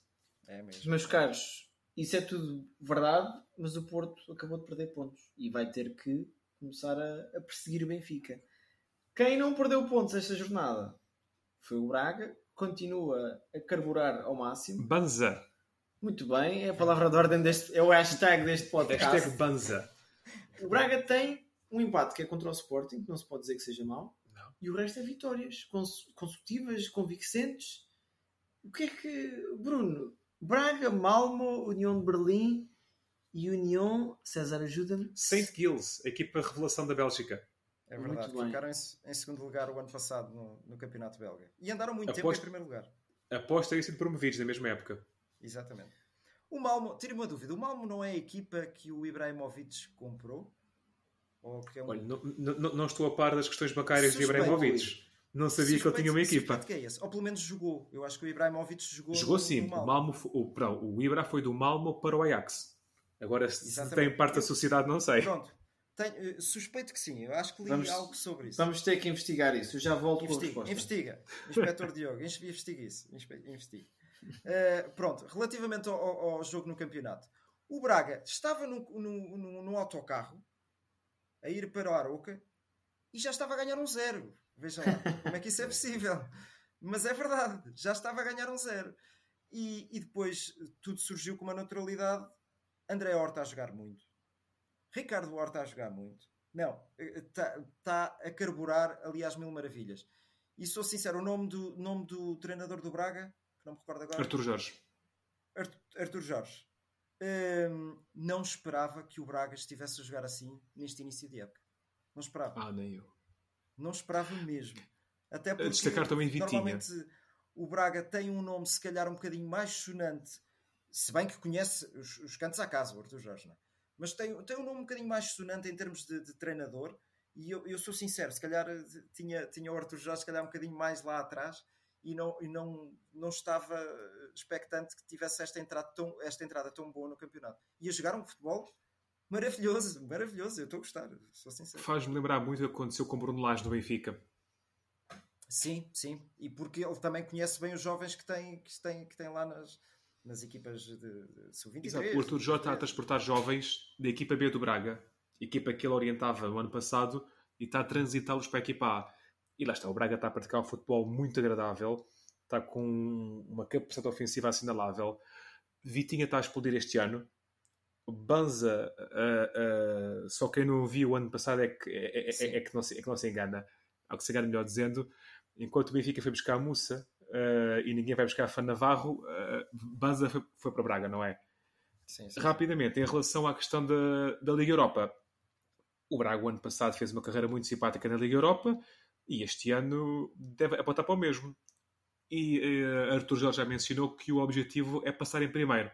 É mesmo. Meus caros, isso é tudo verdade, mas o Porto acabou de perder pontos e vai ter que começar a, a perseguir o Benfica. Quem não perdeu pontos esta jornada foi o Braga, continua a carburar ao máximo. Banza. Muito bem, é a palavra de ordem deste, é o hashtag deste podcast. Hashtag Banza. O Braga tem um empate que é contra o Sporting, que não se pode dizer que seja mau, não. e o resto é vitórias consecutivas, convincentes. O que é que. Bruno, Braga, Malmo, União de Berlim e União. César, ajuda-me. Saint Gilles, equipa revelação da Bélgica. É verdade, ficaram em, em, segundo lugar o ano passado no, no Campeonato Belga. E andaram muito Aposto, tempo em primeiro lugar. Após terem sido promovidos na mesma época. Exatamente. O Malmo, tire uma dúvida, o Malmo não é a equipa que o Ibrahimovic comprou? Ou que é um... Olha, não, não, não estou a par das questões bancárias de Suspeito. Ibrahimovic. Não sabia que ele tinha uma equipa. que é esse. Ou pelo menos jogou. Eu acho que o Ibrahimovic jogou. Jogou no- sim. no O, Malmo. Malmo, fo- o, perdão, o Ibra foi do Malmo para o Ajax. Agora, se tem parte da sociedade, não sei. Pronto. Tenho, eh, suspeito que sim. Eu acho que li Vamos- algo sobre isso. Vamos ter que investigar isso. Eu já volto com a Investiga, resposta. investiga. Inspetor Diogo, inve- investiga isso. Investiga. Eh, pronto, relativamente ao, ao- ao jogo no campeonato. O Braga estava no, no, no- no autocarro a ir para o Aroca e já estava a ganhar um zero. Vejam lá, como é que isso é possível? Mas é verdade, já estava a ganhar um zero. E, e depois eh, tudo surgiu com uma naturalidade. André Horta a jogar muito. Ricardo Horta a jogar muito. Não, está tá a carburar ali às mil maravilhas. E sou sincero, o nome do, nome do treinador do Braga, que não me recordo agora, Artur Jorge. Arthur, Arthur Jorge. Hum, não esperava que o Braga estivesse a jogar assim neste início de época. Não esperava. Ah, nem eu. Não esperava mesmo. Até porque destacar também Vitinha. normalmente o Braga tem um nome se calhar um bocadinho mais sonante, se bem que conhece os, os cantos à casa, o Arthur Jorge, não é? mas tem, tem um nome um bocadinho mais sonante em termos de, de treinador. E eu, eu sou sincero, se calhar eh, tinha, tinha o Arthur Jorge se calhar um bocadinho mais lá atrás e não, e não, não estava expectante que tivesse esta entrada, tão, esta entrada tão boa no campeonato. Ia jogar um futebol maravilhoso, maravilhoso. Eu estou a gostar, sou sincero. Faz-me lembrar muito o que aconteceu com o Bruno Lage do Benfica. Sim, sim. E porque ele também conhece bem os jovens que tem, que tem, que tem lá nas, nas equipas de, de sub-23. Exato. O Arthur Jorge está a transportar jovens da equipa B do Braga, equipa que ele orientava no ano passado, e está a transitá-los para a equipa A. E lá está, o Braga está a praticar um futebol muito agradável, está com uma capacidade ofensiva assinalável. Vitinha está a explodir este ano. Banza, uh, uh, só quem não viu o ano passado é que, é, é, é que, não se, é que não se engana. Ao que se engana, melhor dizendo, enquanto o Benfica foi buscar a Mussa uh, e ninguém vai buscar a Fan Navarro, Banza foi, foi para Braga, não é? Sim, sim. Rapidamente, em relação à questão da, da Liga Europa, o Braga, o ano passado, fez uma carreira muito simpática na Liga Europa e este ano deve apontar para o mesmo. E uh, Arthur Jorge já mencionou que o objetivo é passar em primeiro.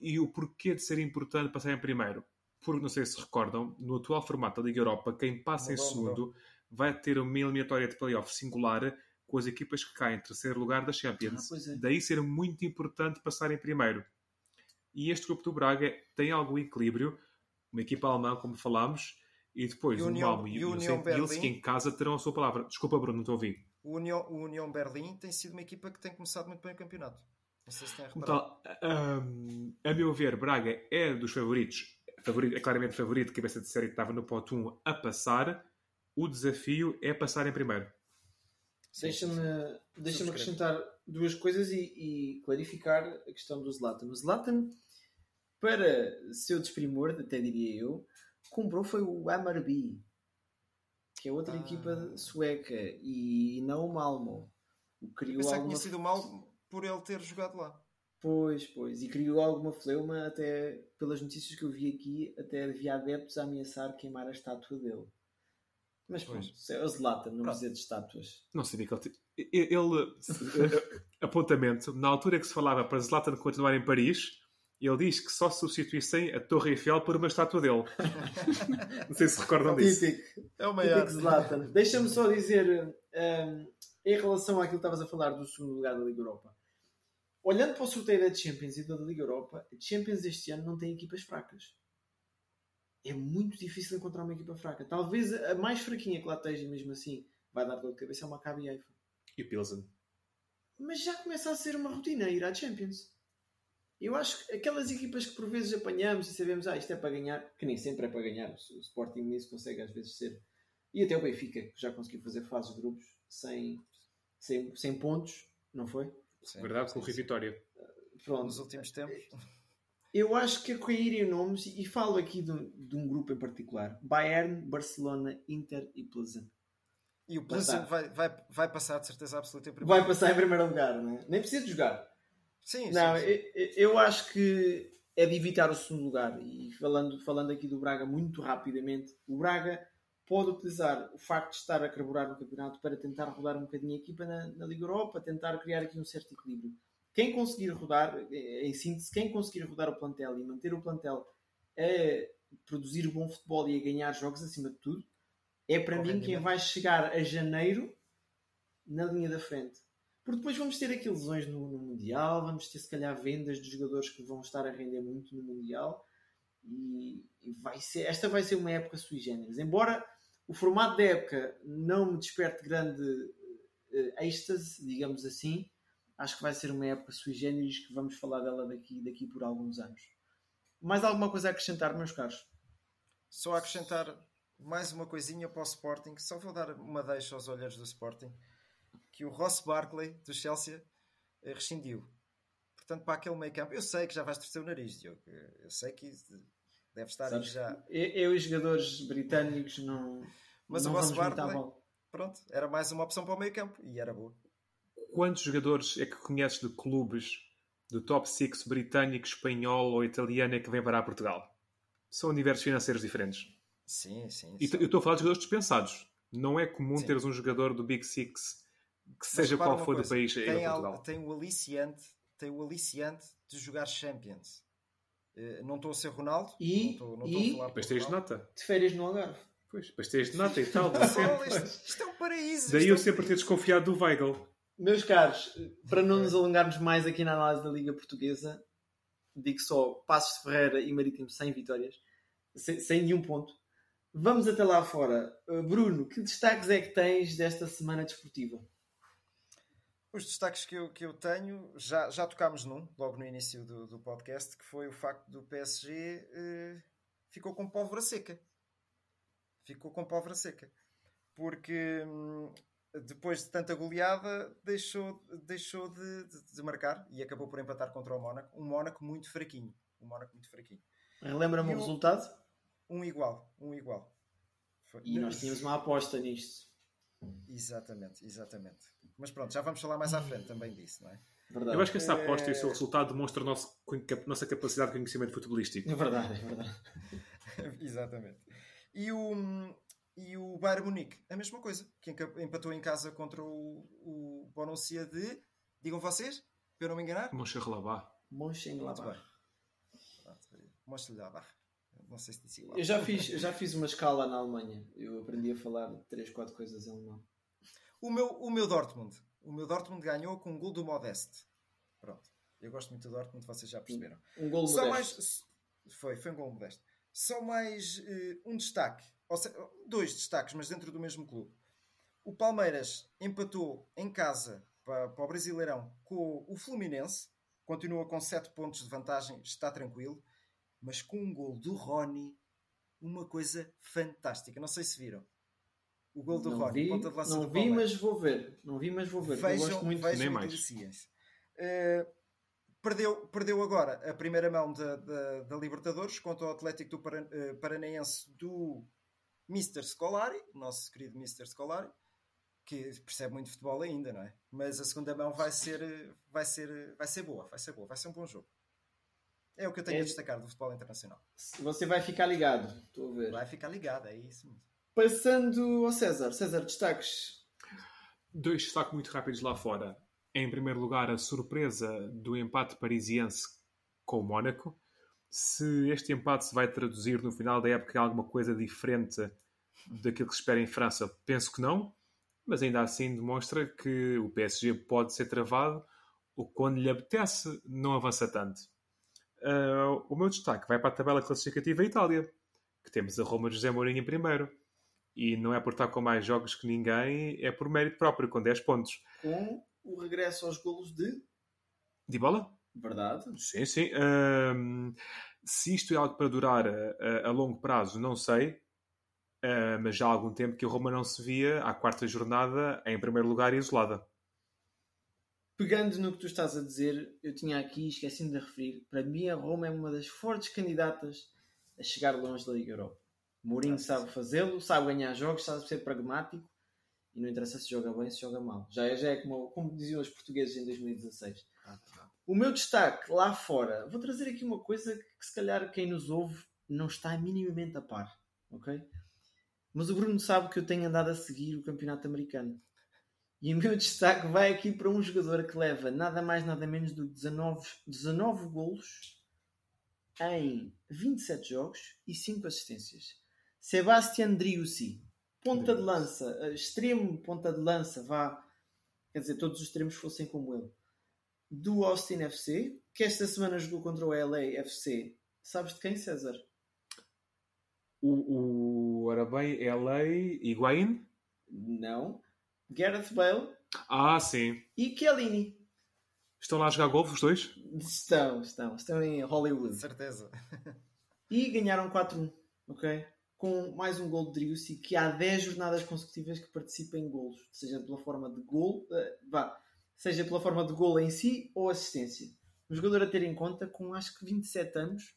E o porquê de ser importante passar em primeiro? Porque, não sei se recordam, no atual formato da Liga Europa, quem passa Mudou, em segundo vai ter uma eliminatória de playoff singular com as equipas que caem em terceiro lugar da Champions. Ah, é. Daí ser muito importante passar em primeiro. E este grupo do Braga tem algum equilíbrio, uma equipa alemã, como falámos, e depois o Malmo e o Saint-Gilles, que em casa terão a sua palavra. Desculpa, Bruno, não te ouvi. O União, o União Berlim tem sido uma equipa que tem começado muito bem o campeonato. Não sei se tem tal, hum, a meu ver, Braga é dos favoritos, favorito, é claramente favorito, cabeça de série que estava no pote 1 a passar. O desafio é passar em primeiro. Deixa-me deixa acrescentar duas coisas e, e clarificar a questão do Zlatan. O Zlatan, para seu desprimor, até diria eu, comprou foi o Amarby, que é outra Ah. equipa sueca, e não o Malmo. O Eu criou pensava que alguma... tinha sido mal por ele ter jogado lá. Pois, pois. E criou alguma fleuma, até pelas notícias que eu vi aqui, até havia adeptos a ameaçar queimar a estátua dele. Mas pronto, é o Zlatan, não precisa de estátuas. Não sabia que ele. Ele. apontamento. Na altura que se falava para Zlatan continuar em Paris, ele diz que só substituíssem a Torre Eiffel por uma estátua dele. Não sei se recordam disso. Típico. É o Típico Zlatan. Deixa-me só dizer, hum, em relação àquilo que estavas a falar do segundo lugar da Liga Europa. Olhando para o sorteio da Champions e da Liga Europa, a Champions este ano não tem equipas fracas. É muito difícil encontrar uma equipa fraca. Talvez a mais fraquinha que lá esteja, mesmo assim, vai dar dor de cabeça é uma Maccabi Haifa. E o Pilsen. Mas já começa a ser uma rotina ir à Champions. Eu acho que aquelas equipas que por vezes apanhamos e sabemos, ah, isto é para ganhar, que nem sempre é para ganhar, o Sporting nisso consegue às vezes ser. E até o Benfica, que já conseguiu fazer fases de grupos sem, sem, sem pontos, não foi? Sim, Verdade, com o sim. Vitória. Pronto. Nos últimos tempos. Eu acho que a caírem nomes, e falo aqui de, um- de um grupo em particular: Bayern, Barcelona, Inter e Pleasant. E o Pleasant vai, vai, vai passar de certeza absoluta em primeiro. Vai passar em primeiro lugar, não é? Nem precisa de jogar. Sim, Não, sim, sim. eu, eu acho que é de evitar o segundo lugar. E falando, falando aqui do Braga muito rapidamente, o Braga pode utilizar o facto de estar a carburar no campeonato para tentar rodar um bocadinho a equipa na, na Liga Europa, tentar criar aqui um certo equilíbrio. quem conseguir rodar, em síntese, quem conseguir rodar o plantel e manter o plantel a produzir bom futebol e a ganhar jogos acima de tudo, é para mim quem vai chegar a janeiro na linha da frente. Porque depois vamos ter aqui lesões no, no, Mundial, vamos ter se calhar vendas de jogadores que vão estar a render muito no Mundial e, e vai ser, esta vai ser uma época sui generis. Embora o formato da época não me desperte grande uh, êxtase, digamos assim, acho que vai ser uma época sui generis que vamos falar dela daqui, daqui por alguns anos. Mais alguma coisa a acrescentar, meus caros? Só acrescentar mais uma coisinha para o Sporting, só vou dar uma deixa aos olhares do Sporting, que o Ross Barkley, do Chelsea, eh, rescindiu. Portanto, para aquele meio campo, eu sei que já vais torcer o nariz, Diogo. Eu sei que deve estar Sabes, aí já. Eu e os jogadores britânicos não. Mas não o Ross Barkley, pronto, era mais uma opção para o meio campo e era boa. Quantos jogadores é que conheces de clubes do top 6 britânico, espanhol ou italiano é que vem para Portugal? São universos financeiros diferentes. Sim, sim. E eu estou a falar de jogadores dispensados. Não é comum sim. teres um jogador do Big Six que seja qual for do país tem, Portugal. tem o aliciante, tem o aliciante de jogar Champions. Uh, não estou a ser Ronaldo e, não estou, não e a falar depois tens nota. De férias no Algarve. Pois, tens de nota e tal. isto, isto, é um paraíso. Daí eu é sempre um ter desconfiado do Weigl. Meus caros, para não nos alongarmos mais aqui na análise da Liga Portuguesa, digo só Passos de Ferreira e Marítimo sem vitórias, sem, sem nenhum ponto. Vamos até lá fora. Uh, Bruno, que destaques é que tens desta semana desportiva? Os destaques que eu, que eu tenho, já, já tocámos num, logo no início do, do podcast, que foi o facto do PSG eh, ficou com pólvora seca. Ficou com pólvora seca. Porque hum, depois de tanta goleada, deixou, deixou de, de, de, marcar e acabou por empatar contra o Mónaco. Um Mónaco muito fraquinho. Um Mónaco muito fraquinho. Relembra-me o resultado? Um igual, um igual. Foi. E nós tínhamos uma aposta nisto. Exatamente, exatamente. Mas pronto, já vamos falar mais à frente também disso, não é? Verdade. Eu acho que essa aposta é... e o seu resultado demonstra a nossa, nossa capacidade de conhecimento futebolístico. É verdade, é verdade. exatamente. E o, e o Bayern Munique, a mesma coisa, que empatou em casa contra o, o Borussia de, digam vocês, para eu não me enganar? Mönchengladbach. Mönchengladbach. Mönchengladbach. Não sei se disse igual. Eu já fiz, já fiz uma escala na Alemanha. Eu aprendi a falar 3, 4 coisas em alemão. O meu, o meu Dortmund. O meu Dortmund ganhou com um gol do Modeste. Pronto. Eu gosto muito do Dortmund, vocês já perceberam. Um gol Só modesto. mais Foi, foi um gol modesto. Só mais uh, um destaque. Ou seja, dois destaques, mas dentro do mesmo clube. O Palmeiras empatou em casa para, para o Brasileirão com o Fluminense. Continua com 7 pontos de vantagem, está tranquilo mas com um gol do Rony, uma coisa fantástica. Não sei se viram. O gol do não Rony, vi, ponta de lança Não vi, mas vou ver. Não vi, mas vou ver. Vejam, Eu gosto muito vejam nem mais. Uh, perdeu, perdeu agora a primeira mão da, da, da Libertadores contra o Atlético do Paran uh, Paranaense do Mr. Scolari, nosso querido Mr. Scolari, que percebe muito futebol ainda, não é? Mas a segunda mão vai ser, vai ser, vai ser boa, vai ser boa, vai ser um bom jogo. É o que eu tenho É- a destacar do futebol internacional. Você vai ficar ligado. Estou a ver. Vai ficar ligado, é isso mesmo. Passando ao César. César, destaques. Dois destaques muito rápidos lá fora. Em primeiro lugar, a surpresa do empate parisiense com o Mónaco. Se este empate se vai traduzir no final da época em alguma coisa diferente daquilo que se espera em França, penso que não. Mas ainda assim demonstra que o PSG pode ser travado ou quando lhe apetece não avança tanto. Uh, o meu destaque vai para a tabela classificativa Itália, que temos a Roma de José Mourinho em primeiro. E não é por estar com mais jogos que ninguém, é por mérito próprio, com 10 pontos. Com o regresso aos golos de. De bola? Verdade. Sim, sim. Um, se isto é algo para durar a, a- longo prazo, não sei. Uh, mas já há algum tempo que a Roma não se via à quarta jornada em primeiro lugar e isolada. Pegando no que tu estás a dizer, eu tinha aqui, esqueci-me de referir, para mim a Roma é uma das fortes candidatas a chegar longe da Liga Europa. Mourinho sabe fazê-lo, sabe ganhar jogos, sabe ser pragmático e não interessa se joga bem, se joga mal. Já é, já é como, como diziam os portugueses em 2016. O meu destaque lá fora, vou trazer aqui uma coisa que se calhar quem nos ouve não está minimamente a par, ok? Mas o Bruno sabe que eu tenho andado a seguir o campeonato americano. E o meu destaque vai aqui para um jogador que leva nada mais nada menos do que 19, 19 golos em 27 jogos e 5 assistências. Sebastian Driussi, ponta de lança, eh, extremo ponta de lança, vá, quer dizer, todos os extremos fossem como ele, do Austin FC, que esta semana jogou contra o LA FC. Sabes de quem, César? O, o ora bem, LA, Higuaín? Não. Gareth Bale Ah, sim. e Chiellini. Estão lá a jogar golfe os dois? Estão, estão, estão em Hollywood. Certeza. E ganharam 4-1, ok? Com mais um gol de Driussi, que há 10 jornadas consecutivas que participa em golos, seja pela forma de gol, eh, vá, seja pela forma de gol em si ou assistência. Um jogador a ter em conta com acho que 27 anos,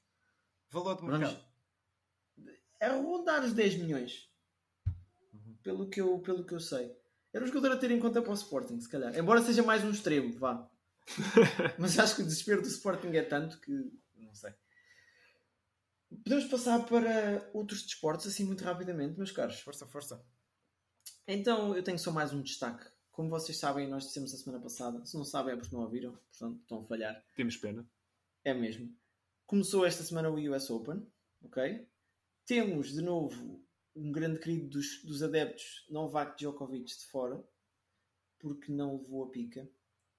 Valor de mercado. a rondar os 10 milhões. Pelo que, eu, pelo que eu sei. Era um jogador a ter em conta para o Sporting, se calhar. Embora seja mais um extremo, vá. Mas acho que o desespero do Sporting é tanto que não sei. Podemos passar para outros desportos assim muito rapidamente, meus caros. Força, força. Então eu tenho só mais um destaque. Como vocês sabem, nós dissemos a semana passada. Se não sabem é porque não ouviram, portanto estão a falhar. Temos pena. É mesmo. Começou esta semana o US Open, ok? Temos de novo um grande querido dos, dos adeptos, Novak Djokovic, de fora, porque não levou a pica.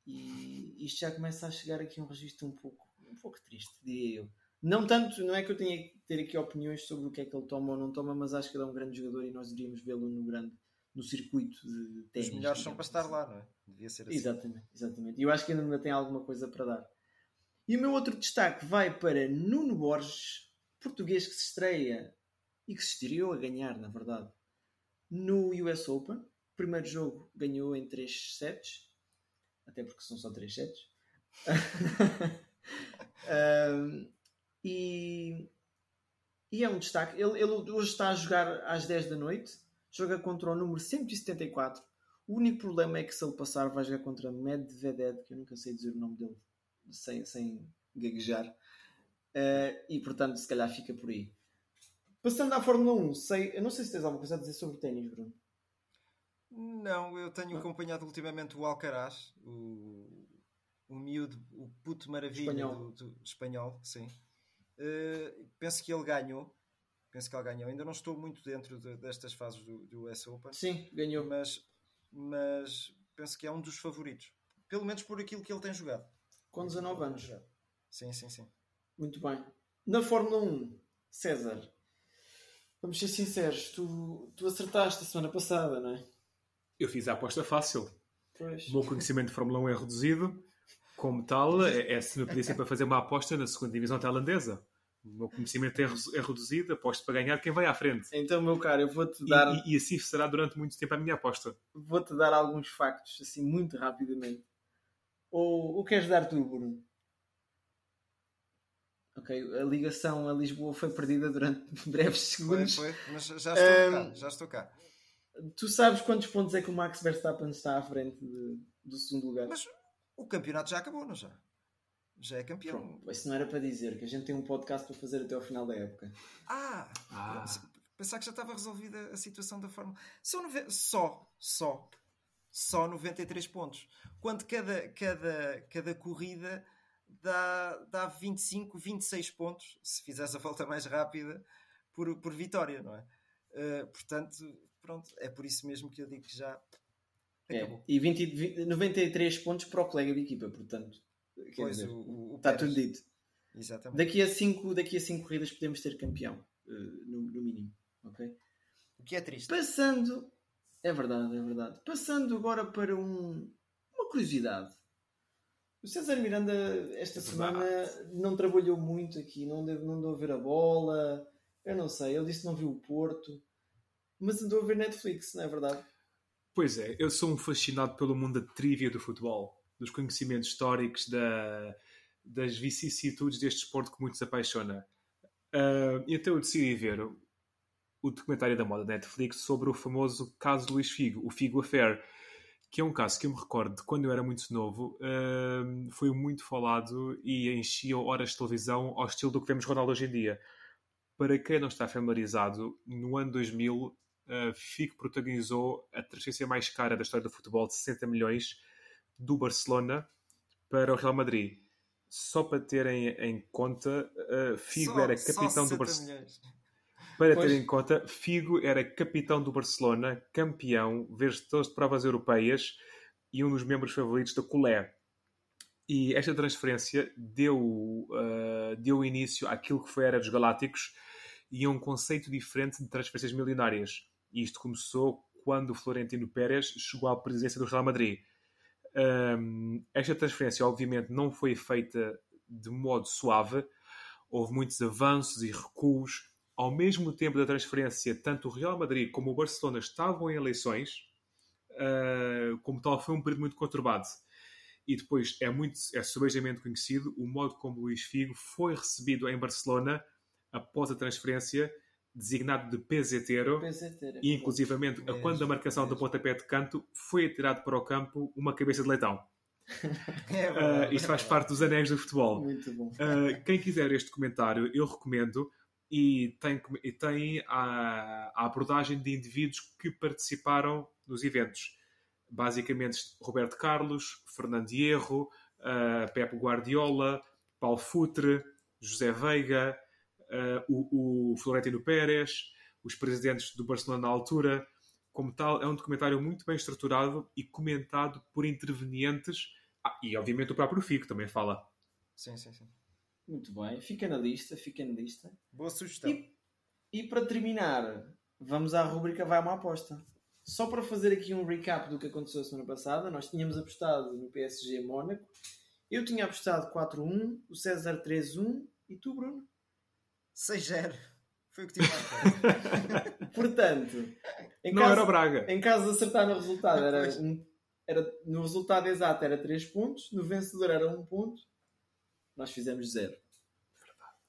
E isto já começa a chegar aqui a um registro um pouco, um pouco triste, diria eu. Não tanto, não é que eu tenha que ter aqui opiniões sobre o que é que ele toma ou não toma, mas acho que ele é um grande jogador e nós deveríamos vê-lo no grande no circuito de Os ténis. melhores são para estar assim. lá, não é? Devia ser assim. Exatamente, exatamente. E eu acho que ainda tem alguma coisa para dar. E o meu outro destaque vai para Nuno Borges, português que se estreia e que se estreou a ganhar, na verdade, no US Open. Primeiro jogo ganhou em 3 sets, até porque são só 3 sets. Ahm, e, e é um destaque. Ele, ele hoje está a jogar às 10 da noite, joga contra o número 174. O único problema é que se ele passar vai jogar contra Medvedev, que eu nunca sei dizer o nome dele sem, sem gaguejar. Eh, e portanto, se calhar fica por aí. Passando à Fórmula 1, sei, eu não sei se tens alguma coisa a dizer sobre ténis, Bruno. Não, eu tenho acompanhado ultimamente o Alcaraz, o, o miúdo, o puto maravilha Espanhol. Do, do- espanhol, sim. Eh, penso que ele ganhou. Penso que ele ganhou. Ainda não estou muito dentro de- destas fases do, do US Open. Sim, ganhou. Mas, mas penso que é um dos favoritos. Pelo menos por aquilo que ele tem jogado. Com 19 anos. Sim, sim, sim. Muito bem. Na Fórmula 1, César, vamos ser sinceros, tu, tu acertaste a semana passada, não é? Eu fiz a aposta fácil. Pois. O meu conhecimento de Fórmula 1 é reduzido. Como tal, é, é se me pedissem para fazer uma aposta na segunda divisão tailandesa. O meu conhecimento é, é reduzido. Aposto para ganhar quem vai à frente. Então, meu caro, eu vou-te E, dar, e- e assim será durante muito tempo a minha aposta. vou-te dar alguns factos, assim, muito rapidamente. Ou, ou queres dar tu, Bruno? Ok, a ligação a Lisboa foi perdida durante breves Foi, segundos. foi, mas já estou cá. Ahm, Já estou cá. Tu sabes quantos pontos é que o Max Verstappen está à frente de- do segundo lugar? Mas o campeonato já acabou, não já? Já é campeão. Pronto, isso não era para dizer que a gente tem um podcast para fazer até ao final da época. Ah, Ah. pensar que já estava resolvida a situação da Fórmula. São nove... Só, só, só 93 pontos. Quando cada, cada, cada corrida dá, dá 25, 26 pontos, se fizeres a volta mais rápida, por, por vitória, não é? Uh, portanto, pronto, é por isso mesmo que eu digo que já É, acabou. e 20, 20 93 pontos para o colega de equipa, portanto. Quer Pois, dizer, o- o- está Pérez. tudo dito. Exatamente. Daqui a 5 daqui a cinco corridas podemos ter campeão, eh, no, no mínimo. ok? O que é triste. Passando, é verdade, é verdade. Passando agora para um- uma curiosidade. O César Miranda esta É semana verdade. não trabalhou muito aqui, não deu, não deu a ver a bola. Eu não sei, ele disse que não viu o Porto, mas andou a ver Netflix, não é verdade? Pois é, eu sou um fascinado pelo mundo da trivia do futebol, dos conhecimentos históricos, da- das vicissitudes deste esporte que muitos apaixona. Ah, então eu decidi ver o, documentário da moda Netflix sobre o famoso caso de Luís Figo, o Figo Affair, que é um caso que eu me recordo de quando eu era muito novo, ah, foi muito falado e enchia horas de televisão ao estilo do que vemos Ronaldo hoje em dia. Para quem não está familiarizado, no ano 2000 uh, Figo protagonizou a transferência mais cara da história do futebol de 60 milhões do Barcelona para o Real Madrid. Só para terem em conta, uh, Figo Só- era capitão do 60 Barcelona. Para Pois. ter em conta, Figo era capitão do Barcelona, campeão, vencedor de provas europeias e um dos membros favoritos da Colé. E esta transferência deu, ah, deu início àquilo que foi a Era dos Galácticos e a um conceito diferente de transferências milionárias. E isto começou quando o Florentino Pérez chegou à presidência do Real Madrid. Ahm, esta transferência, obviamente, não foi feita de modo suave. Houve muitos avanços e recuos. Ao mesmo tempo da transferência, tanto o Real Madrid como o Barcelona estavam em eleições. Ah, como tal, foi um período muito conturbado. E depois é muito é subejamente conhecido o modo como Luís Figo foi recebido em Barcelona após a transferência, designado de peseteiro, PZT. e inclusivamente, a quando da marcação do pontapé de canto, foi atirado para o campo uma cabeça de leitão. É Ah, verdade. isto faz parte dos anéis do futebol. Muito bom. Uh, quem quiser este comentário, eu recomendo. E tem, e tem a, a abordagem de indivíduos que participaram nos eventos. Basicamente, Roberto Carlos, Fernando Hierro, uh, Pepe Guardiola, Paulo Futre, José Veiga, uh, o, o Florentino Pérez, os presidentes do Barcelona na altura. Como tal, é um documentário muito bem estruturado e comentado por intervenientes. Ah, e, obviamente, o próprio Fico também fala. Sim, sim, sim. Muito bem. Fica na lista, fica na lista. Boa sugestão. E, e para terminar, vamos à rubrica Vai uma aposta. Só para fazer aqui um recap do que aconteceu a semana passada, nós tínhamos apostado no PSG Mónaco. Eu tinha apostado 4-1, o César 3-1 e tu, Bruno? 6-0. Foi o que tive lá. Portanto, em Não caso, era o Braga. em caso de acertar no resultado, era um, era, no resultado exato era 3 pontos, no vencedor era 1 ponto, nós fizemos 0.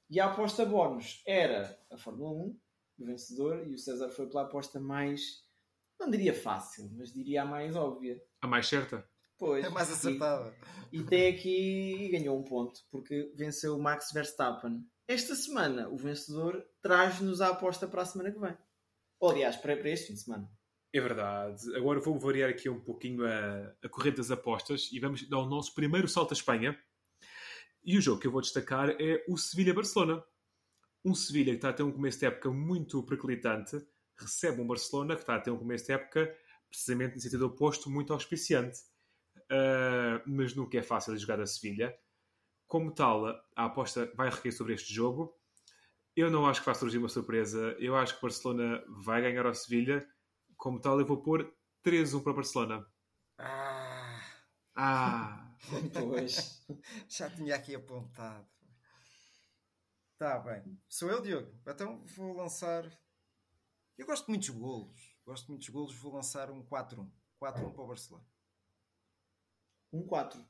E a aposta bónus era a Fórmula 1, o vencedor, e o César foi pela aposta mais, não diria fácil, mas diria a mais óbvia. A mais certa? Pois. É mais E- acertada. E tem aqui e ganhou um ponto, porque venceu o Max Verstappen. Esta semana, o vencedor traz-nos a aposta para a semana que vem. Ou, aliás, para, para este fim de semana. É verdade. Agora vou variar aqui um pouquinho a, a corrente das apostas e vamos dar o nosso primeiro salto à Espanha. E o jogo que eu vou destacar é o Sevilha-Barcelona. Um Sevilha que está a ter um começo de época muito periclitante, recebe um Barcelona que está a ter um começo de época precisamente no sentido oposto, muito auspiciante. Ah, mas nunca é fácil jogar a Sevilha. Como tal, a aposta vai recair sobre este jogo. Eu não acho que vai surgir uma surpresa. Eu acho que o Barcelona vai ganhar ao Sevilha. Como tal, eu vou pôr 3-1 para o Barcelona. Ah, Ah! Pois. já tinha aqui apontado. Tá bem. Sou eu, Diogo. Então vou lançar. Eu gosto muito dos golos. Gosto muito dos golos. Vou lançar um 4-1. 4-1 para o Barcelona. Um 4.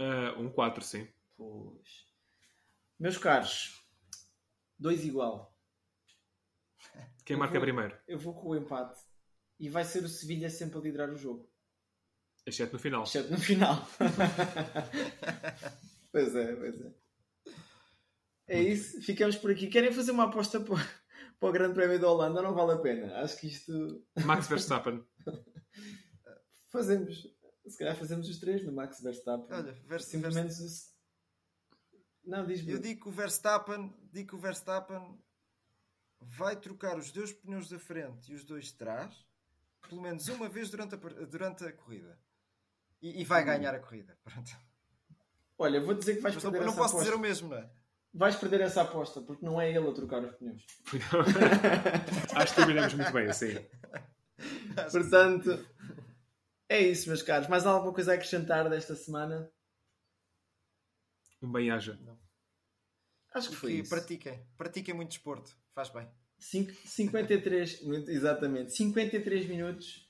Ah, um 4, sim. Pois. Meus caros, 2 igual. Quem Eu marca vou- primeiro? Eu vou com o empate. E vai ser o Sevilha sempre a liderar o jogo. Exceto no final. Exceto no final. pois é, pois é. É isso. Ficamos por aqui. Querem fazer uma aposta para, para o Grande Prémio da Holanda? Não vale a pena. Acho que isto. Max Verstappen. Fazemos. Se calhar fazemos os três no Max Verstappen. Olha, Vers- Simplesmente. Não, diz Eu digo que o Verstappen, digo que o Verstappen vai trocar os dois pneus da frente e os dois de trás, pelo menos uma vez durante a, durante a corrida. E, e vai ganhar a corrida. Pronto. Olha, vou dizer que vais Mas não, perder não essa posso aposta. dizer o mesmo, não é? Vais perder essa aposta, porque não é ele a trocar os pneus. Acho que terminamos muito bem assim. Portanto, é isso, meus caros. Mais alguma coisa a acrescentar desta semana? Um bem-aja. Acho que foi Que isso. pratiquem. Pratiquem muito desporto. Faz bem. Cinco- 53 minutos, exatamente. 53 minutos.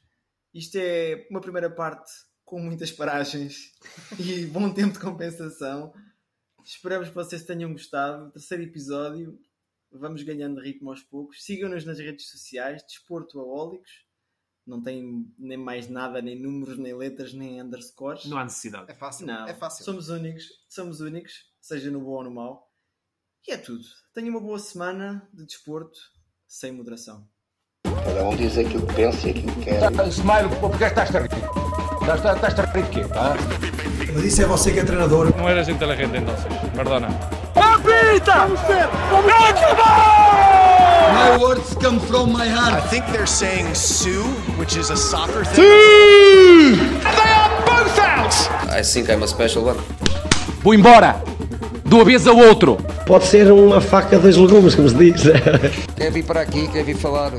Isto é uma primeira parte com muitas paragens e bom tempo de compensação. Esperamos que vocês tenham gostado. Terceiro episódio. Vamos ganhando ritmo aos poucos. Sigam-nos nas redes sociais, Desporto Aólicos. Não tem nem mais nada, nem números, nem letras, nem underscores. Não há necessidade. É fácil. Não, É fácil. somos únicos, somos únicos, seja no bom ou no mau. E é tudo. Tenha uma boa semana de desporto sem moderação. Cada um diz aquilo que pensa e aquilo que quer. Smile, porque estás a rir? Estás, a rir de quê? Tá? Mas isso é você que é treinador. No eres inteligente entonces, perdona. My words come from my I heart. think they're saying Sue, which is a soccer thing. I think I'm a special one. Vou embora! Do avesso ao outro! Pode ser uma faca dos legumes, como se diz. Quer vir para aqui, quer vir falar